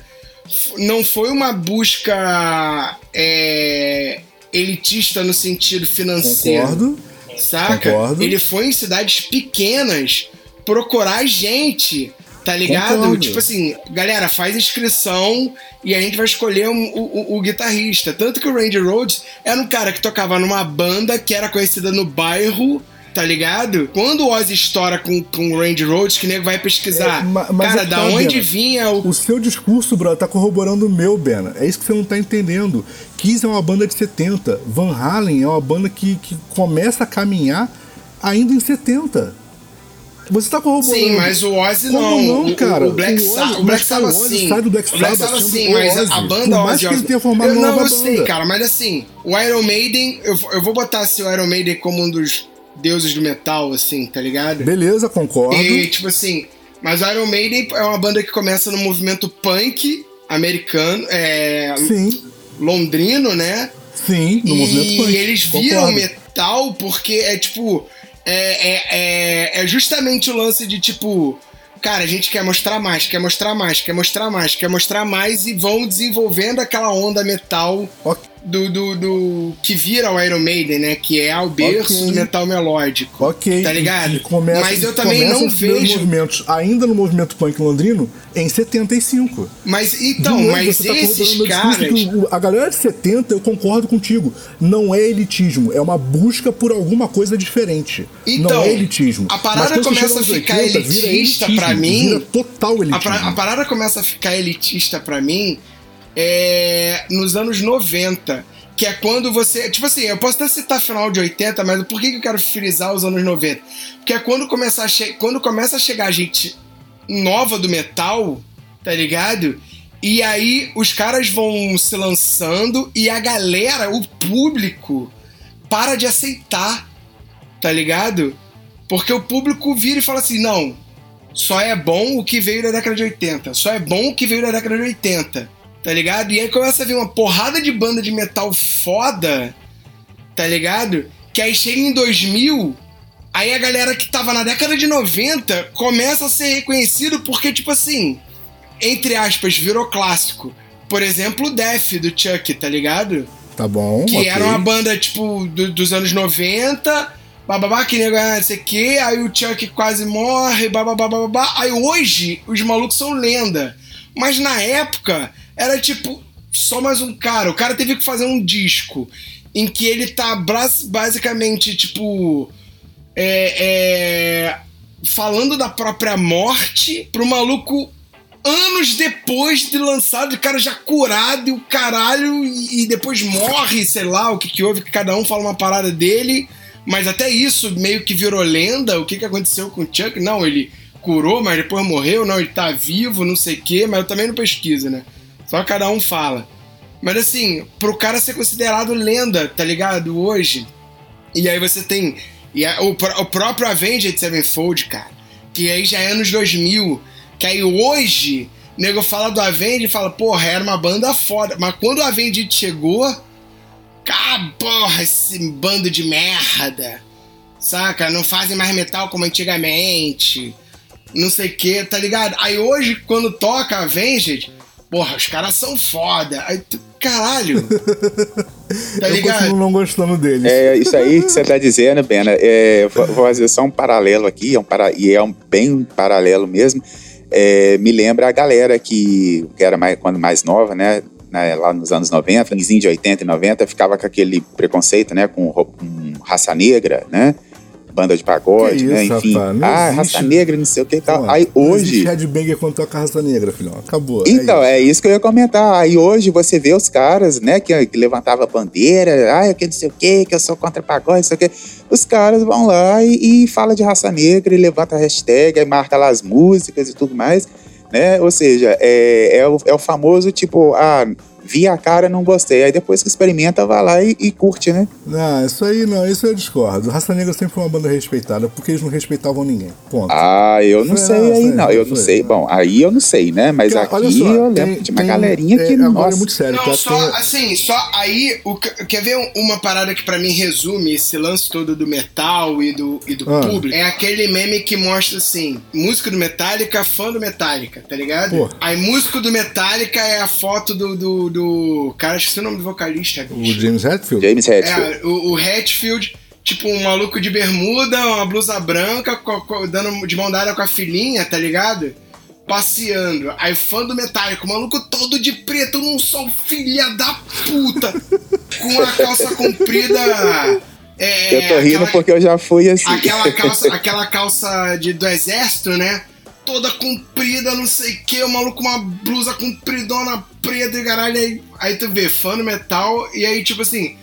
não foi uma busca é, elitista no sentido financeiro. Concordo. Saca? Concordo. Ele foi em cidades pequenas procurar gente, tá ligado? Concordo. Tipo assim, galera, faz inscrição e a gente vai escolher um- o, o- guitarrista. Tanto que o Randy Rhoads era um cara que tocava numa banda que era conhecida no bairro. Tá ligado? Quando o Ozzy estoura com, com o Randy Rhoads, que nego vai pesquisar. É, ma- mas cara, é da tá, onde Bena. vinha o. O seu discurso, bro, tá corroborando o meu, Bena. É isso que você não tá entendendo. Kiss é uma banda de 70. Van Halen é uma banda que, que começa a caminhar ainda em 70. Você tá corroborando. Sim, mas o Ozzy Como não. não, o- cara? O, Black O Ozzy- Sabbath, o Black Sabbath sim. sai do Black O Black Sabbath sim, mas a- Ozzy. a banda Por mais Ozzy que ele Osbourne- tenha formado eu, uma Não, nova eu sei, banda. cara, mas assim, o Iron Maiden, eu, eu vou botar assim, o Iron Maiden como um dos deuses do metal, assim, tá ligado? Beleza, concordo. E, tipo assim, mas o Iron Maiden é uma banda que começa no movimento punk americano, é, Sim, londrino, né? sim, no movimento e punk. eles viram Concordo. metal porque é tipo. É, é, é, é justamente o lance de tipo. Cara, a gente quer mostrar mais, quer mostrar mais, quer mostrar mais, quer mostrar mais e vão desenvolvendo aquela onda metal Ok. Do, do, do- que vira o Iron Maiden, né? Que é o berço Ok. do metal melódico. Ok. Tá ligado? Começa- Mas eu também não vejo. movimentos, ainda no movimento punk londrino, em 75. Mas então, novo, mas tá esses caras. que a galera de 70, eu concordo contigo, não é elitismo, é uma busca por alguma coisa diferente. Então, não é elitismo. a parada começa a ficar 80, vira elitista pra mim. Total A, elitismo. pra- a parada começa a ficar elitista pra mim é, nos anos 90. Que é quando você. Tipo assim, eu posso até citar final de 80, mas por que eu quero frisar os anos 90? Porque é quando começa a, che quando começa a chegar gente nova do metal, tá ligado? E aí os caras vão se lançando e a galera, o público, para de aceitar, tá ligado? Porque o público vira e fala assim: não, só é bom o que veio da década de 80. Só é bom o que veio da década de 80. Tá ligado? E aí começa a vir uma porrada de banda de metal foda, tá ligado? Que aí chega em 2000, aí a galera que tava na década de 90 começa a ser reconhecido porque, tipo assim, entre aspas, virou clássico. Por exemplo, o Def do Chuck, tá ligado? Tá bom, Que ok. era uma banda, tipo, do- dos anos 90, bababá, que nego, não sei o quê, aí o Chuck quase morre, bababá, bababá. Aí hoje, os malucos são lenda. Mas na época, era tipo, só mais um cara. O cara teve que fazer um disco em que ele tá basicamente, tipo. É, é, falando da própria morte pro maluco anos depois de lançado, o cara já curado e o caralho, e, depois morre, sei lá, o que que houve, que cada um fala uma parada dele, mas até isso meio que virou lenda, o que que aconteceu com o Chuck? Não, ele curou, mas depois morreu, não, ele tá vivo, não sei o quê, mas eu também não pesquiso, né? Só cada um fala. Mas assim, pro cara ser considerado lenda, tá ligado? Hoje. E aí você tem. E a, o, o próprio Avenged Sevenfold, cara. Que aí já é anos 2000. Que aí hoje, o nego fala do Avenged e fala, porra, era uma banda foda. Mas quando o Avenged chegou. Ah, porra, esse bando de merda. Saca? Não fazem mais metal como antigamente. Não sei o que, tá ligado? Aí hoje, quando toca Avenged, porra, os caras são foda. Aí tu, caralho. tá ligado? Eu continuo não gostando deles. É, isso aí que você tá dizendo, Bena, é, vou fazer só um paralelo aqui, é um para, e é um bem paralelo mesmo. É, me lembra a galera que, que era mais, quando mais nova, né? né lá nos anos 90, finzinho de 80 e 90, ficava com aquele preconceito, né? Com, com raça negra, né? Banda de pagode, né? Isso, Enfim. Rapaz, ah, raça negra, não sei o que e tal. Aí hoje. Não headbanger quando toca raça negra, filhão. Acabou. É então, é isso. é isso. que eu ia comentar. Aí hoje você vê os caras, né, que, que levantava bandeira, ah, eu que não sei o que, que eu sou contra pagode, não sei o que. Os caras vão lá e, e fala de raça negra e levanta a hashtag, aí marca lá as músicas e tudo mais. Né? Ou seja, é, é, o, é o famoso tipo, ah, vi a cara, não gostei. Aí depois que experimenta, vai lá e, e, curte, né? Não, isso aí não, isso eu discordo. Raça Negra sempre foi uma banda respeitada, porque eles não respeitavam ninguém. Ponto. Ah, eu não foi, sei aí, não. Eu não sei. Bom, aí eu não sei, né? Mas Cara, aqui só, eu lembro tem, de uma tem, galerinha é, que. Agora é muito sério. Não, só, tem... assim, só aí. O, quer ver uma parada que para mim resume esse lance todo do metal e do, e do ah. público? É aquele meme que mostra assim: músico do Metallica, fã do Metallica, tá ligado? Pô. Aí músico do Metallica é a foto do, do do. Cara, esqueci o nome do vocalista. O James Hetfield? James Hetfield. É, o, o Hetfield, tipo, um maluco de bermuda, uma blusa branca, dando de mão dada com a filhinha, tá ligado? Passeando. Aí fã do Metallica, o maluco todo de preto num sol, filha da puta! com a calça comprida. É, eu tô rindo aquela, porque eu já fui assim. Aquela calça, aquela calça de, do exército, né? Toda comprida, não sei o que, o maluco uma blusa compridona preta e caralho. Aí, aí tu vê fã no metal, e aí, tipo assim,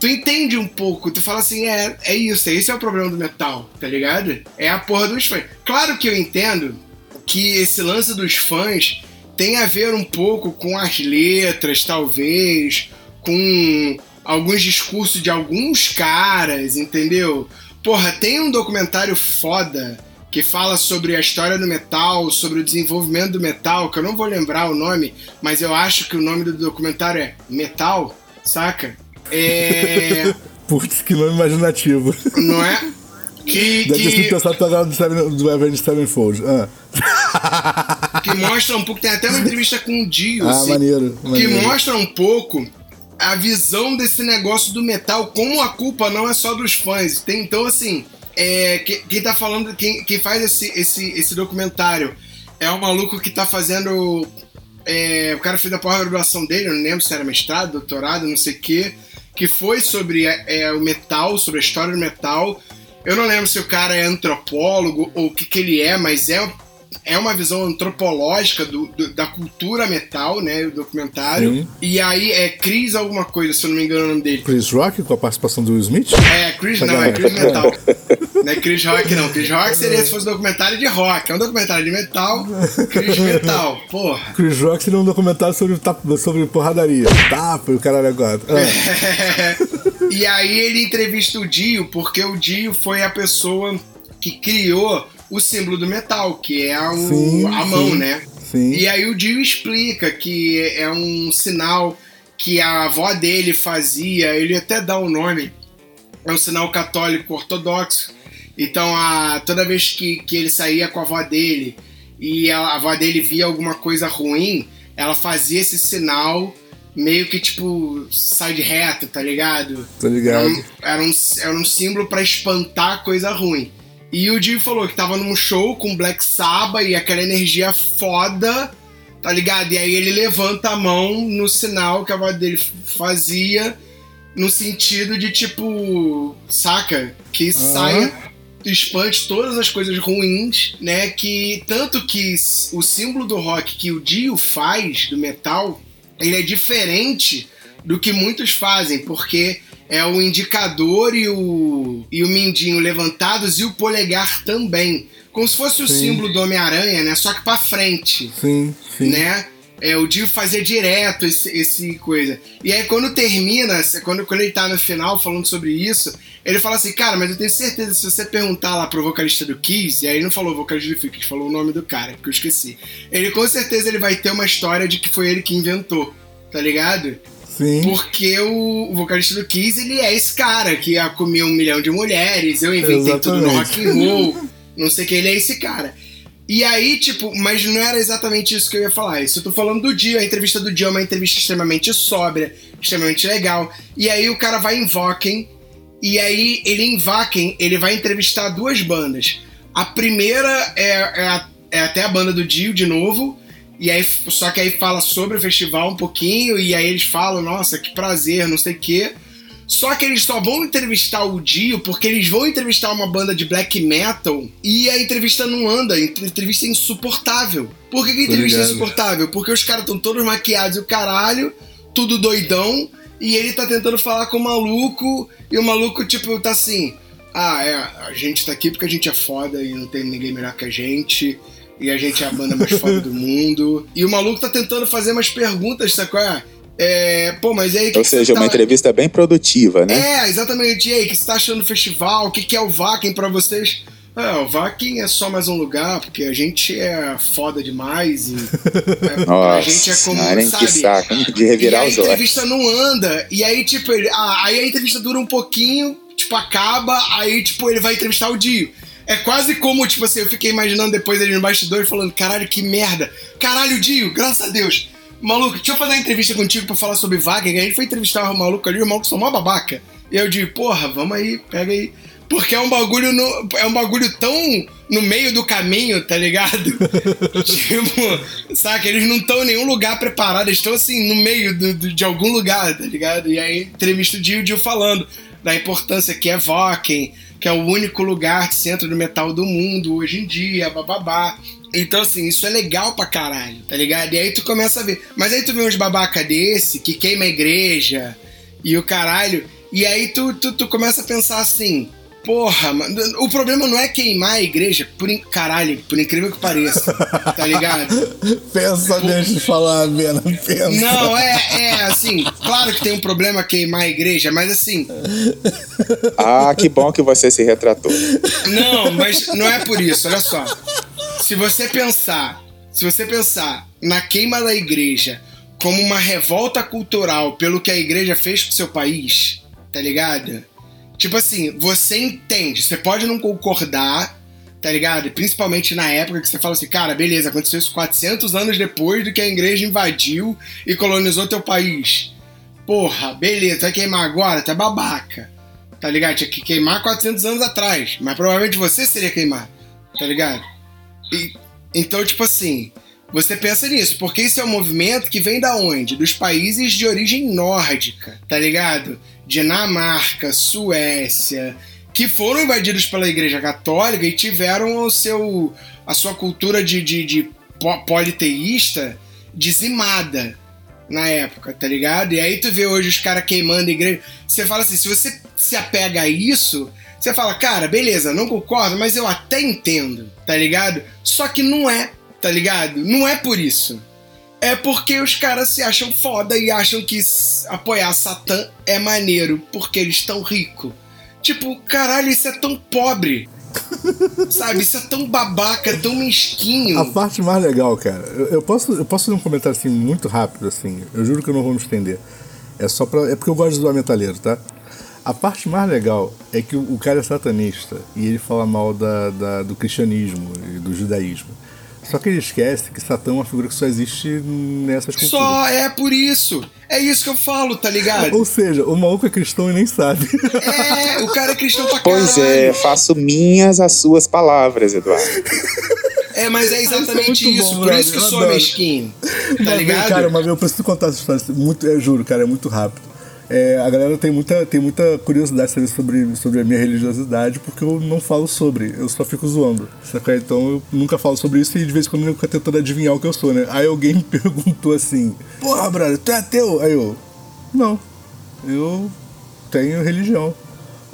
tu entende um pouco, tu fala assim, é, é isso, esse é o problema do metal, tá ligado? É a porra dos fãs. Claro que eu entendo que esse lance dos fãs tem a ver um pouco com as letras, talvez, com alguns discursos de alguns caras, entendeu? Porra, tem um documentário foda que fala sobre a história do metal, sobre o desenvolvimento do metal, que eu não vou lembrar o nome, mas eu acho que o nome do documentário é Metal, saca? É. Putz, que nome imaginativo. Não é? Que, Deve que... ter sido pensado do, Seven, do Avenged Sevenfold. Ah. que mostra um pouco, tem até uma entrevista com o Dio, ah, assim, maneiro, maneiro. que mostra um pouco a visão desse negócio do metal, como a culpa não é só dos fãs. Tem, então, assim, é, quem, quem tá falando, quem, quem faz esse, esse, esse documentário é o maluco que tá fazendo. É, o cara fez a pós-graduação dele, não lembro se era mestrado, doutorado, não sei o quê, que foi sobre é, o metal, sobre a história do metal. Eu não lembro se o cara é antropólogo ou o que, que ele é, mas é é uma visão antropológica do, do, da cultura metal, né? O documentário. Sim. E aí é Chris alguma coisa, se eu não me engano o nome dele. Chris Rock com a participação do Will Smith? É, Chris, não, é Chris Metal. não é Chris Rock, não. Chris Rock seria se fosse um documentário de rock. É um documentário de metal, Chris Metal. Porra. Chris Rock seria um documentário sobre, sobre porradaria. Tapa e o caralho agora. Ah. e aí ele entrevista o Dio, porque o Dio foi a pessoa que criou o símbolo do metal, que é o, sim, a mão, sim, né? Sim. E aí o Dio explica que é um sinal que a avó dele fazia, ele até dá o um nome, é um sinal católico ortodoxo. Então, a, toda vez que, que ele saía com a avó dele e a, a avó dele via alguma coisa ruim, ela fazia esse sinal meio que tipo sai de reto, tá ligado? Tá ligado. Era um, era um, era um símbolo pra espantar coisa ruim. E o Dio falou que tava num show com Black Sabbath e aquela energia foda, tá ligado? E aí ele levanta a mão no sinal que a voz dele fazia, no sentido de tipo, saca? Que saia, espante todas as coisas ruins, né? Que tanto que o símbolo do rock que o Dio faz, do metal, ele é diferente do que muitos fazem, porque é o indicador e o, e o mindinho levantados e o polegar também. Como se fosse o Sim. símbolo do Homem-Aranha, né? Só que pra frente, Sim, sim. né? É, o Dio fazia direto esse, esse coisa. E aí quando termina, quando, quando ele tá no final falando sobre isso, ele fala assim, cara, mas eu tenho certeza, se você perguntar lá pro vocalista do Kiss, e aí ele não falou vocalista do Kiss, falou o nome do cara, porque eu esqueci. Ele com certeza ele vai ter uma história de que foi ele que inventou, tá ligado? Sim. Porque o, o vocalista do Kiss, ele é esse cara que ia comer um milhão de mulheres, eu inventei tudo no rock Exatamente. and roll, não sei o que, ele é esse cara. E aí, tipo, mas não era exatamente isso que eu ia falar. Isso eu tô falando do Dio, a entrevista do Dio é uma entrevista extremamente sóbria, extremamente legal. E aí o cara vai em Wacken, e aí ele em Wacken, ele vai entrevistar duas bandas. A primeira é, é, é até a banda do Dio de novo, e aí, só que aí fala sobre o festival um pouquinho, e aí eles falam, nossa, que prazer, não sei o quê. Só que eles só vão entrevistar o Dio porque eles vão entrevistar uma banda de black metal e a entrevista não anda, a entrevista é insuportável. Por que, que a entrevista é insuportável? Porque os caras estão todos maquiados e o caralho, tudo doidão, e ele tá tentando falar com o maluco, e o maluco, tipo, tá assim. Ah, é, a gente tá aqui porque a gente é foda e não tem ninguém melhor que a gente. E a gente é a banda mais foda do mundo. E o maluco tá tentando fazer umas perguntas, sacou? É, pô, mas e aí que Ou que seja, uma tá- entrevista bem produtiva, né? é, exatamente. E aí, o que você tá achando do festival? O que, que é o Vakin pra vocês? Ah, o Vakin é só mais um lugar, porque a gente é foda demais e é, a Nossa, gente é como, sabe? que saco, de e revirar a os olhos. entrevista não anda. E aí, tipo, ele, ah, aí a entrevista dura um pouquinho, tipo, acaba, aí, tipo, ele vai entrevistar o Dio. É quase como, tipo assim, eu fiquei imaginando depois ele no bastidor falando, caralho, que merda. Caralho, Dio, graças a Deus. Maluco, deixa eu fazer uma entrevista contigo pra falar sobre Wagner. Aí ele foi entrevistar o maluco ali, o maluco só mó babaca. E eu digo, porra, vamos aí, pega aí. Porque é um bagulho no, é um bagulho tão no meio do caminho, tá ligado? tipo, saca? Eles não estão em nenhum lugar preparado, eles estão assim, no meio do, do- de algum lugar, tá ligado? E aí, entrevista o Dio, o Dio falando da importância que é Wacken, que é o único lugar de centro do metal do mundo hoje em dia, bababá. Então, assim, isso é legal pra caralho, tá ligado? E aí tu começa a ver. Mas aí tu vê uns babaca desse que queima a igreja e o caralho. E aí tu, tu, tu começa a pensar assim. Porra, mano, o problema não é queimar a igreja, por in- caralho, por incrível que pareça, tá ligado? Pensa antes de falar, Bena. Pensa. Não, é, é assim, claro que tem um problema queimar a igreja, mas assim, Ah, que bom que você se retratou. Não, mas não é por isso, olha só. Se você pensar, se você pensar na queima da igreja como uma revolta cultural pelo que a igreja fez com seu país, tá ligado? Tipo assim, você entende, você pode não concordar, tá ligado? Principalmente na época que você fala assim, cara, beleza, aconteceu isso 400 anos depois do que a igreja invadiu e colonizou teu país. Porra, beleza, vai queimar agora? Tá babaca. Tá ligado? Tinha que queimar 400 anos atrás. Mas provavelmente você seria queimado. Tá ligado? E- então, tipo assim, você pensa nisso, porque isso é um movimento que vem da onde? Dos países de origem nórdica, tá ligado? Dinamarca, Suécia, que foram invadidos pela Igreja Católica e tiveram o seu, a sua cultura de, de, de po- politeísta dizimada na época, tá ligado? E aí tu vê hoje os caras queimando a igreja. Você fala assim, se você se apega a isso, você fala, cara, beleza, não concordo, mas eu até entendo, tá ligado? Só que não é, tá ligado? Não é por isso. É porque os caras se acham foda e acham que apoiar Satã é maneiro porque eles estão ricos. Tipo, caralho, isso é tão pobre. Sabe, isso é tão babaca, tão mesquinho. A parte mais legal, cara, eu, eu posso, eu posso fazer um comentário assim muito rápido, assim. Eu juro que eu não vou me estender. É só pra. É porque eu gosto de zoar metaleiro, tá? A parte mais legal é que o, o cara é satanista e ele fala mal da, da- do cristianismo e do judaísmo. Só que ele esquece que Satã é uma figura que só existe nessas culturas. Só é por isso. É isso que eu falo, tá ligado? Ou seja, o maluco é cristão e nem sabe. É, o cara é cristão pra caralho. Pois é, faço minhas as suas palavras, Eduardo. É, mas é exatamente muito isso. bom, por isso que eu sou adoro. mesquinho. Tá vez, ligado? Cara, uma vez eu preciso contar essa história. Muito, eu juro, cara, é muito rápido. É, a galera tem muita, tem muita curiosidade sobre, sobre a minha religiosidade, porque eu não falo sobre, eu só fico zoando. Saca? Então eu nunca falo sobre isso e de vez em quando eu fico tentando adivinhar o que eu sou, né? Aí alguém me perguntou assim: Porra, brother, tu é ateu? Aí eu: Não, eu tenho religião.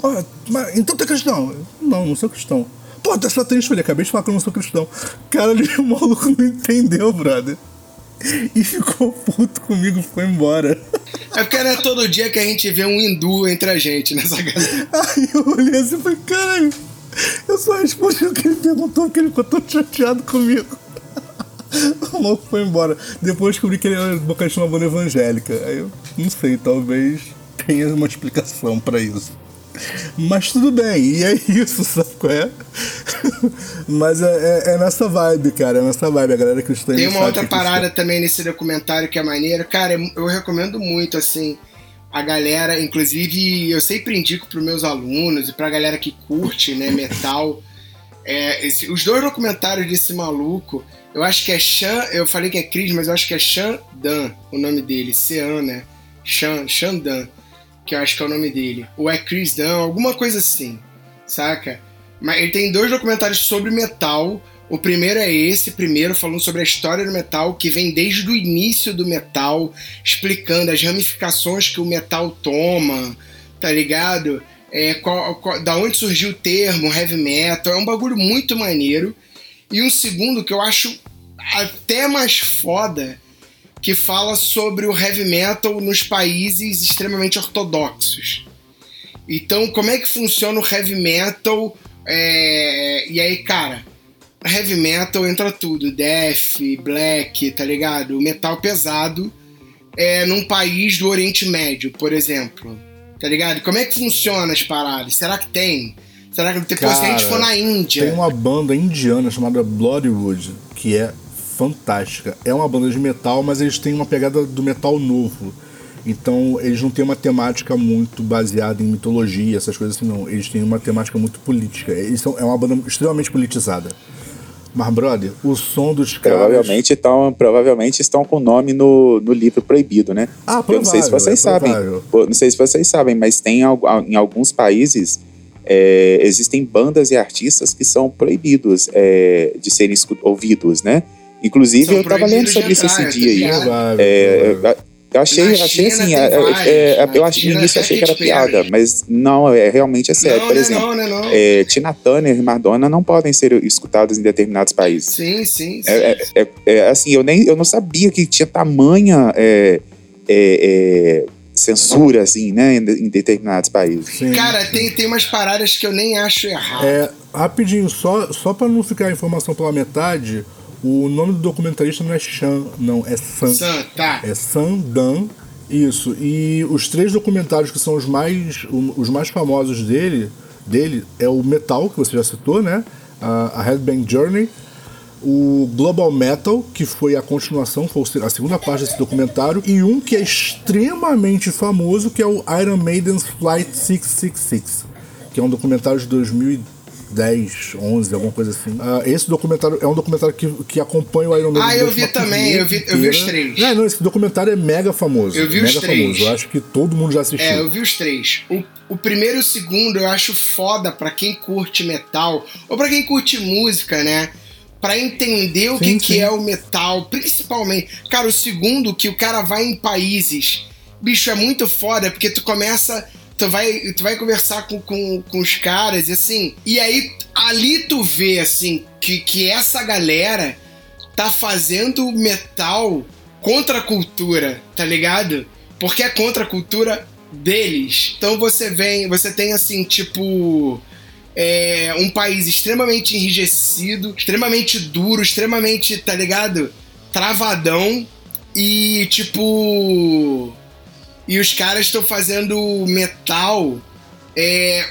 "Ah, mas, então tu é cristão? Não, não sou cristão. Pô, tu é satanista, falei, acabei de falar que eu não sou cristão. Cara, ele, o maluco não entendeu, brother. E ficou puto comigo, foi embora. É porque não é todo dia que a gente vê um hindu entre a gente nessa galera. Aí eu olhei assim e falei, caralho, eu só respondi o que ele perguntou porque ele ficou todo chateado comigo. O maluco foi embora. Depois descobri que ele era vocalista de uma banda evangélica. Aí eu não sei, talvez tenha uma explicação pra isso. Mas tudo bem, e é isso, sabe qual é? Mas é, é- é nessa vibe, cara, é nessa vibe. A galera cristã Tem uma outra é cristã. parada também nesse documentário que é maneiro. Cara, eu recomendo muito, assim, a galera, inclusive eu sempre indico pros meus alunos e pra galera que curte, né, metal. É, esse- os dois documentários desse maluco, eu acho que é Shan, eu falei que é Chris, mas eu acho que é Shan Dan, o nome dele, Sean, né? Shan, Shan Dan, que eu acho que é o nome dele. Ou é Chris Dan, alguma coisa assim, saca? Mas ele tem dois documentários sobre metal. O primeiro é esse, primeiro falando sobre a história do metal, que vem desde o início do metal, explicando as ramificações que o metal toma, tá ligado? É, qual- qual- da onde surgiu o termo heavy metal, é um bagulho muito maneiro. E um segundo que eu acho até mais foda, que fala sobre o heavy metal nos países extremamente ortodoxos. Então, como é que funciona o heavy metal? É, E aí, cara, heavy metal entra tudo: death, black, tá ligado? O metal pesado é num país do Oriente Médio, por exemplo. Tá ligado? Como é que funciona as paradas? Será que tem? Será que depois se a gente Cara, for na Índia? Tem uma banda indiana chamada Bloodwood, que é fantástica. É uma banda de metal, mas eles têm uma pegada do metal novo. Então, eles não têm uma temática muito baseada em mitologia, essas coisas assim, não. Eles têm uma temática muito política. Eles são, é uma banda extremamente politizada. Mas, brother, o som dos caras. Provavelmente, tão, provavelmente estão com o nome no, no livro proibido, né? Ah, Eu não sei se provável, vocês é sabem. provável. Não sei se vocês sabem, mas tem em alguns países é, existem bandas e artistas que são proibidos é, de serem ouvidos, né? Inclusive, São eu estava lendo sobre isso esse dia aí. Provável, É, eu achei, Na achei China assim, é, é, é, na eu acho, no início achei que era piada, mas não, é realmente é sério. não, Por não, exemplo, não, não, não. é, Tina Turner e Madonna não podem ser escutados em determinados países. Sim, sim, sim. É, é- é- é, assim, eu nem eu não sabia que tinha tamanha é, é, é, censura assim, né, em, de- em determinados países. Sim. Cara, tem, tem umas paradas que eu nem acho errado. É, rapidinho, só, só pra não ficar a informação pela metade, o nome do documentarista não é Chan, não, é San. Sam, tá. É Sandan, isso. E os três documentários que são os mais, os mais famosos dele, dele é o Metal, que você já citou, né? A, a Headbang Journey. O Global Metal, que foi a continuação, foi a segunda parte desse documentário. E um que é extremamente famoso, que é o Iron Maiden's Flight 666, que é um documentário de 2010, 11, alguma coisa assim. Ah, esse documentário é um documentário que, que acompanha o Iron Maiden. Ah, eu vi também, eu vi- eu vi os três. É, não, esse documentário é mega famoso. Eu vi os mega três. famoso. Eu acho que todo mundo já assistiu. É, eu vi os três. O, o primeiro e o segundo eu acho foda pra quem curte metal, ou pra quem curte música, né? Pra entender o Sim, que, que sim. é o metal, principalmente. Cara, o segundo, que o cara vai em países. Bicho, é muito foda, porque tu começa. Tu vai, tu vai conversar com, com, com os caras e assim. E aí, ali tu vê, assim, que, que essa galera tá fazendo metal contra a cultura, tá ligado? Porque é contra a cultura deles. Então você vem, você tem assim, tipo. é, um país extremamente enrijecido, extremamente duro, extremamente, tá ligado? Travadão. E tipo. E os caras estão fazendo metal é,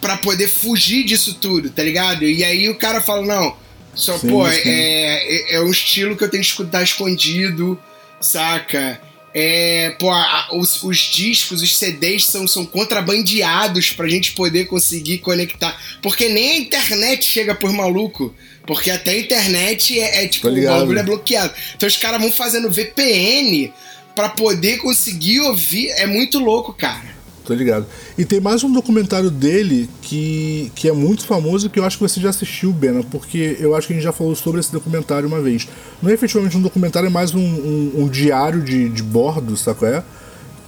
para poder fugir disso tudo, tá ligado? E aí o cara fala: não, Só, sim, pô, sim. É, é, é um estilo que eu tenho que escutar escondido, saca? É, pô, a, os, os, discos, os CDs são, são contrabandeados pra gente poder conseguir conectar. Porque nem a internet chega por maluco. Porque até a internet é, é tipo, o bagulho é bloqueado. Então os caras vão fazendo VPN para poder conseguir ouvir. É muito louco, cara. Tô ligado. E tem mais um documentário dele que, que é muito famoso que eu acho que você já assistiu, Bena, porque eu acho que a gente já falou sobre esse documentário uma vez. Não é efetivamente um documentário, é mais um, um, um diário de, de bordo, sabe é?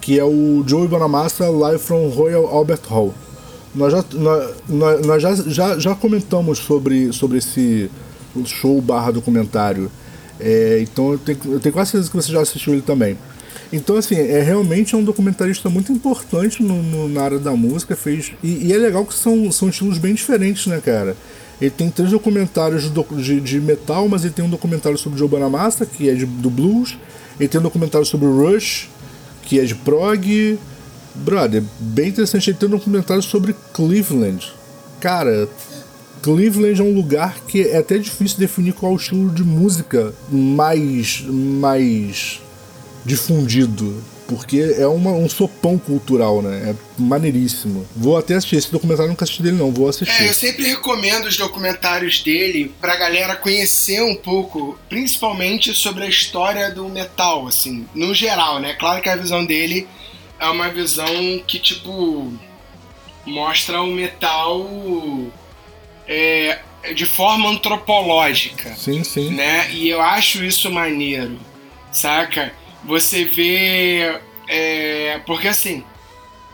Que é o Joey Bonamassa Live from Royal Albert Hall. Nós já, nós, nós já, já, já comentamos sobre, sobre esse show barra documentário. É, então eu tenho, eu tenho quase certeza que você já assistiu ele também. Então, assim, é realmente um documentarista muito importante no, no na área da música. fez E, e, é legal que são, são estilos bem diferentes, né, cara? Ele tem três documentários de, de metal, mas ele tem um documentário sobre Joe Bonamassa, que é de, do blues. Ele tem um documentário sobre Rush, que é de prog. Brother, bem interessante. Ele tem um documentário sobre Cleveland. Cara, Cleveland é um lugar que é até difícil definir qual é o estilo de música mais, mais difundido. Porque é uma, um sopão cultural, né? É maneiríssimo. Vou até assistir. Esse documentário nunca assisti dele, não. Vou assistir. É, eu sempre recomendo os documentários dele pra galera conhecer um pouco, principalmente sobre a história do metal, assim, no geral, né? Claro que a visão dele é uma visão que, tipo, mostra o metal é, de forma antropológica. Sim, sim. Né? E eu acho isso maneiro, saca? Você vê. É, porque assim,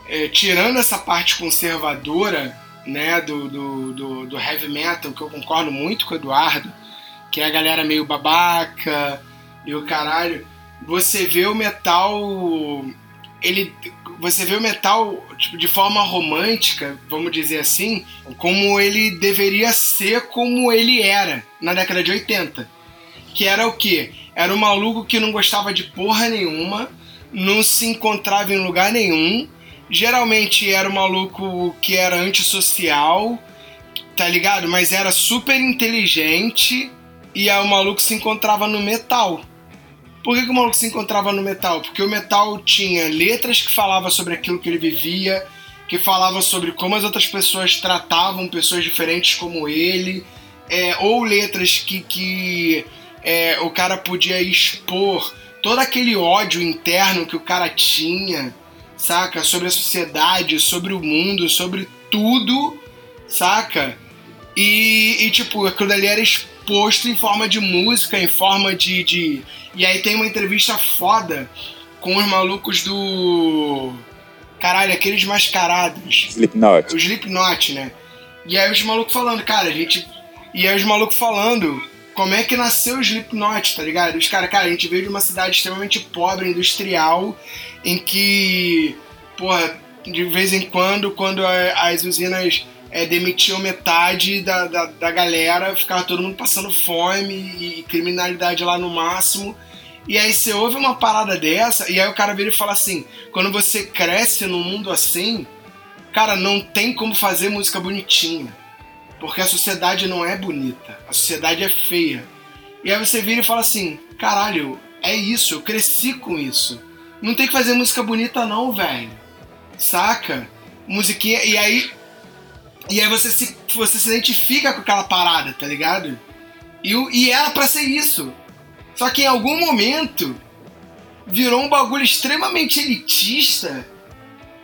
é, tirando essa parte conservadora né, do, do, do, do, heavy metal, que eu concordo muito com o Eduardo, que é a galera meio babaca e o caralho, você vê o metal. Ele, você vê o metal tipo, de forma romântica, vamos dizer assim, como ele deveria ser como ele era na década de 80. Que era o quê? Era um maluco que não gostava de porra nenhuma, não se encontrava em lugar nenhum. Geralmente era um maluco que era antissocial, tá ligado? Mas era super inteligente e aí o maluco se encontrava no metal. Por que, que o maluco se encontrava no metal? Porque o metal tinha letras que falavam sobre aquilo que ele vivia, que falavam sobre como as outras pessoas tratavam pessoas diferentes como ele, é, ou letras que, que é, o cara podia expor todo aquele ódio interno que o cara tinha, saca? Sobre a sociedade, sobre o mundo, sobre tudo, saca? E, e tipo, aquilo ali era exposto em forma de música, em forma de, de. E aí tem uma entrevista foda com os malucos do. Caralho, aqueles mascarados. Slipknot. O Slipknot, né? E aí os malucos falando, cara, a gente. E aí os malucos falando como é que nasceu o Slipknot, tá ligado? Os caras, cara, a gente veio de uma cidade extremamente pobre, industrial, em que, porra, de vez em quando, quando as usinas é, demitiam metade da, da, da, galera, ficava todo mundo passando fome e, criminalidade lá no máximo. E aí você ouve uma parada dessa, e aí o cara vira e fala assim: quando você cresce num mundo assim, cara, não tem como fazer música bonitinha. Porque a sociedade não é bonita, a sociedade é feia. E aí você vira e fala assim: caralho, é isso, eu cresci com isso. Não tem que fazer música bonita, não, velho. Saca? Musiquinha. E aí. E aí você se, você se identifica com aquela parada, tá ligado? E, e era para ser isso. Só que em algum momento virou um bagulho extremamente elitista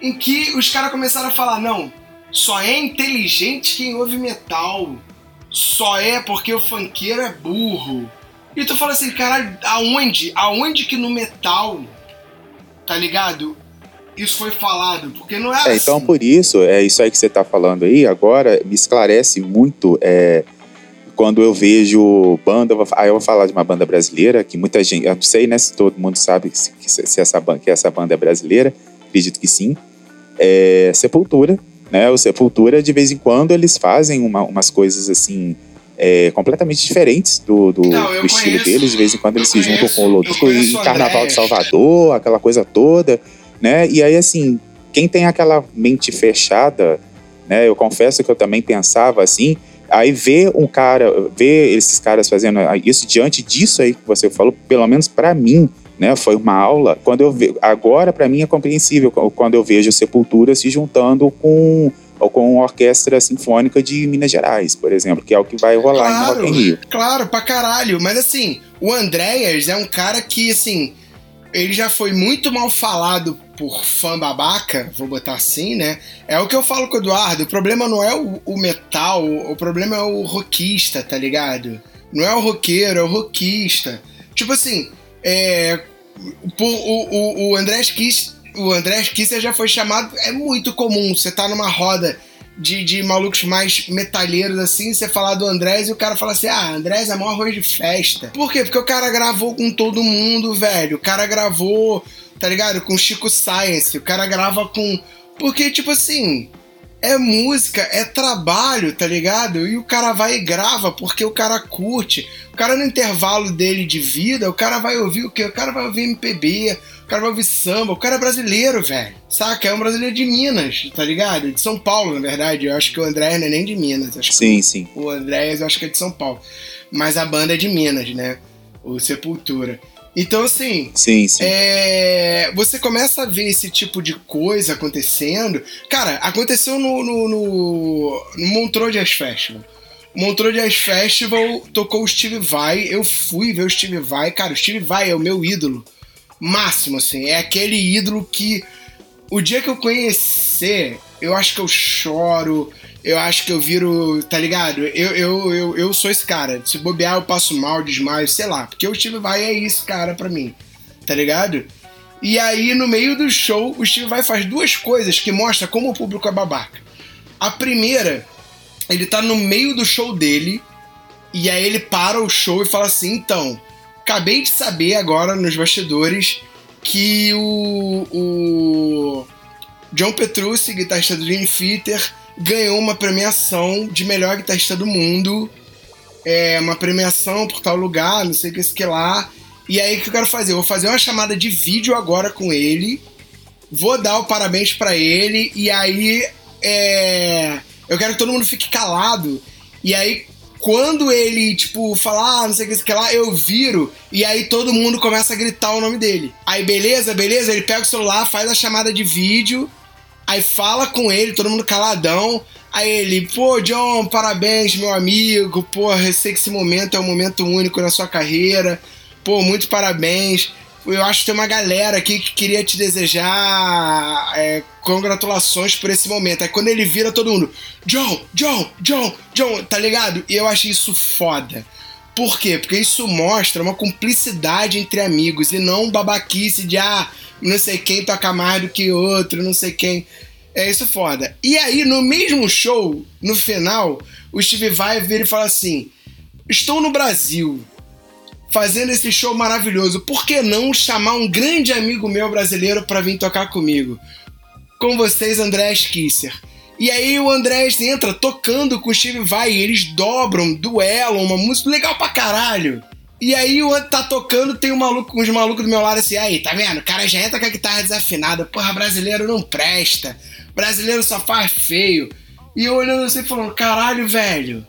em que os caras começaram a falar: não, só é inteligente quem ouve metal. Só é porque o funkeiro é burro. E tu fala assim, caralho, aonde? Aonde que no metal, tá ligado? Isso foi falado, porque não é, é assim. Então, por isso, é isso aí que você tá falando aí, agora me esclarece muito é, quando eu vejo banda, aí eu vou falar de uma banda brasileira, que muita gente, eu não sei né, se todo mundo sabe se, se essa, que essa banda é brasileira, acredito que sim, é Sepultura, né? O Sepultura, de vez em quando, eles fazem uma, umas coisas assim. É, completamente diferentes do, do, Não, do estilo conheço, deles. De vez em quando eles se juntam com o Loduco em Carnaval de Salvador, aquela coisa toda, né? E aí, assim, quem tem aquela mente fechada, né? Eu confesso que eu também pensava assim, Aí ver um cara, ver esses caras fazendo isso diante disso aí que você falou, pelo menos para mim, né, foi uma aula. Quando eu ve... agora para mim é compreensível quando eu vejo Sepultura se juntando com ou com a Orquestra Sinfônica de Minas Gerais, por exemplo, que é o que vai rolar claro, no Rock in Rio. Claro, pra caralho. Mas assim, o Andréas é um cara que, assim, ele já foi muito mal falado por fã babaca, vou botar assim, né? É o que eu falo com o Eduardo. O problema não é o, o metal, o problema é o rockista, tá ligado? Não é o roqueiro, é o rockista. Tipo assim, é, o, o, o André Kiss, o André Kisser já foi chamado. É muito comum. Você tá numa roda de, de malucos mais metalheiros assim, você falar do Andrés e o cara fala assim: ah, Andrés é maior arroz de festa. Por quê? Porque o cara gravou com todo mundo, velho. O cara gravou, tá ligado? Com Chico Science. O cara grava com. Porque, tipo assim, é música, é trabalho, tá ligado? E o cara vai e grava porque o cara curte. O cara no intervalo dele de vida, o cara vai ouvir o quê? O cara vai ouvir MPB, o cara vai ouvir samba, o cara é brasileiro, velho. Saca? É um brasileiro de Minas, tá ligado? De São Paulo, na verdade. Eu acho que o André não é nem de Minas. Acho sim, sim. O André eu acho que é de São Paulo. Mas a banda é de Minas, né? O Sepultura. Então, assim. Sim, sim. É, você começa a ver esse tipo de coisa acontecendo. Cara, aconteceu no, no, no, no Montreux Jazz Festival. Montreux Jazz Festival tocou o Steve Vai. Eu fui ver o Steve Vai. Cara, o Steve Vai é o meu ídolo máximo, assim. É aquele ídolo que o dia que eu conhecer, eu acho que eu choro, eu acho que eu viro, tá ligado? Eu, eu, eu, eu sou esse cara. Se bobear, eu passo mal, desmaio, sei lá. Porque o Steve Vai é isso, cara, pra mim. Tá ligado? E aí, no meio do show, o Steve Vai faz duas coisas que mostram como o público é babaca. A primeira, ele tá no meio do show dele, e aí ele para o show e fala assim: então, acabei de saber agora nos bastidores que o, o John Petrucci, guitarrista do Dream Theater, ganhou uma premiação de melhor guitarrista do mundo. É, uma premiação por tal lugar, não sei o que, isso que lá. E aí o que eu quero fazer? Eu vou fazer uma chamada de vídeo agora com ele. Vou dar o parabéns para ele. E aí é, eu quero que todo mundo fique calado. E aí, quando ele, tipo, falar, ah, não sei o que, isso que lá, eu viro. E aí todo mundo começa a gritar o nome dele. Aí, beleza, beleza, ele pega o celular, faz a chamada de vídeo. Aí fala com ele, todo mundo caladão. Aí ele, pô, John, parabéns, meu amigo. Eu sei que esse momento é um momento único na sua carreira. Pô, muito parabéns. Eu acho que tem uma galera aqui que queria te desejar é, congratulações por esse momento. Aí quando ele vira todo mundo, John, John, John, John, tá ligado? E eu acho isso foda. Por quê? Porque isso mostra uma cumplicidade entre amigos e não babaquice de ah, não sei quem toca mais do que outro, não sei quem. É isso foda. E aí, no mesmo show, no final, o Steve vai vir e fala assim: Estou no Brasil, fazendo esse show maravilhoso. Por que não chamar um grande amigo meu brasileiro para vir tocar comigo? Com vocês, André Kisser. E aí o Andrés entra tocando com o Steve Vai, eles dobram, duelam, uma música legal pra caralho. E aí o tá tocando, tem um maluco, uns malucos do meu lado assim, aí, tá vendo? O cara já entra com a guitarra desafinada. Porra, brasileiro não presta. Brasileiro só faz feio. E eu olhando assim falando, caralho, velho.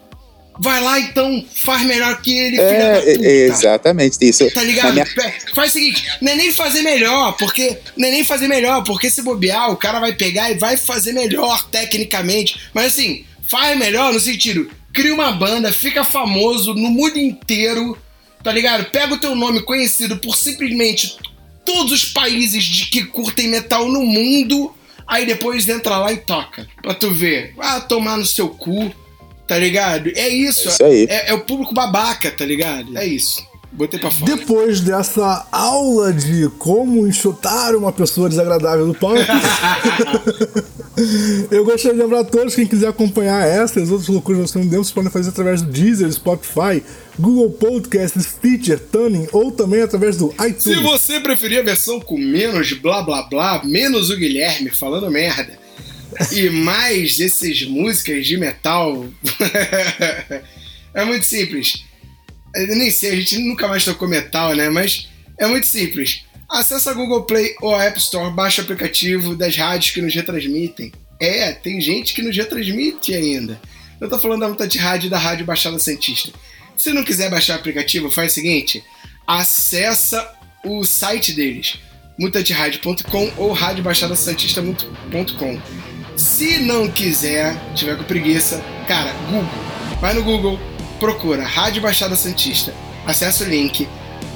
Vai lá então, faz melhor que ele, filha é, da puta. É, exatamente isso. Tá ligado? Minha... Faz o seguinte, não é nem fazer melhor, porque. Não é nem fazer melhor, porque se bobear, o cara vai pegar e vai fazer melhor tecnicamente. Mas assim, faz melhor no sentido, cria uma banda, fica famoso no mundo inteiro tá ligado? Pega o teu nome conhecido por simplesmente todos os países de que curtem metal no mundo, aí depois entra lá e toca. Pra tu ver. Ah, tomar no seu cu, tá ligado? É isso. É, isso aí. é, é o público babaca, tá ligado? É isso. Botei pra fora. Depois dessa aula de como enxutar uma pessoa desagradável no palco, eu gostaria de lembrar a todos, quem quiser acompanhar essas e as outras loucuras que nós temos, vocês podem fazer através do Deezer, Spotify, Google Podcasts, Stitcher, Tuning ou também através do iTunes. Se você preferir a versão com menos blá blá blá, menos o Guilherme falando merda e mais essas músicas de metal, é muito simples eu nem sei, a gente nunca mais tocou metal, né? Mas é muito simples. Acesse a Google Play ou a App Store, baixa o aplicativo das rádios que nos retransmitem. É, tem gente que nos retransmite ainda. Eu tô falando da Mutante Rádio da Rádio Baixada Santista. Se não quiser baixar o aplicativo, faz o seguinte: acessa o site deles, mutantradio.com ou radiobaixadasantista.com. Se não quiser, tiver com preguiça, cara, Google. Vai no Google, procura Rádio Baixada Santista, acessa o link,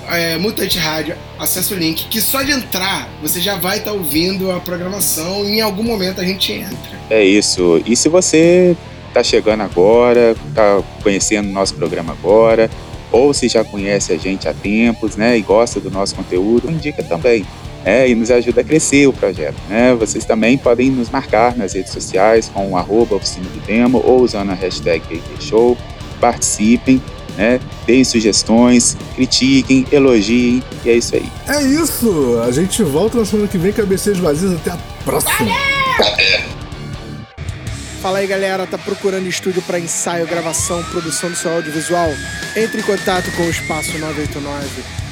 é, Mutante Rádio, acessa o link, que só de entrar você já vai estar tá ouvindo a programação e em algum momento a gente entra. É isso. E se você está chegando agora, está conhecendo o nosso programa agora, ou se já conhece a gente há tempos, né, e gosta do nosso conteúdo, indica também. É, e nos ajuda a crescer o projeto. Né? Vocês também podem nos marcar nas redes sociais com o arroba oficina do demo ou usando a hashtag Show. Participem, né? Deem sugestões, critiquem, elogiem e é isso aí. É isso! A gente volta na semana que vem, cabeceiras vazias. Até a próxima! Fala aí galera, tá procurando estúdio para ensaio, gravação, produção do seu audiovisual? Entre em contato com o Espaço 989.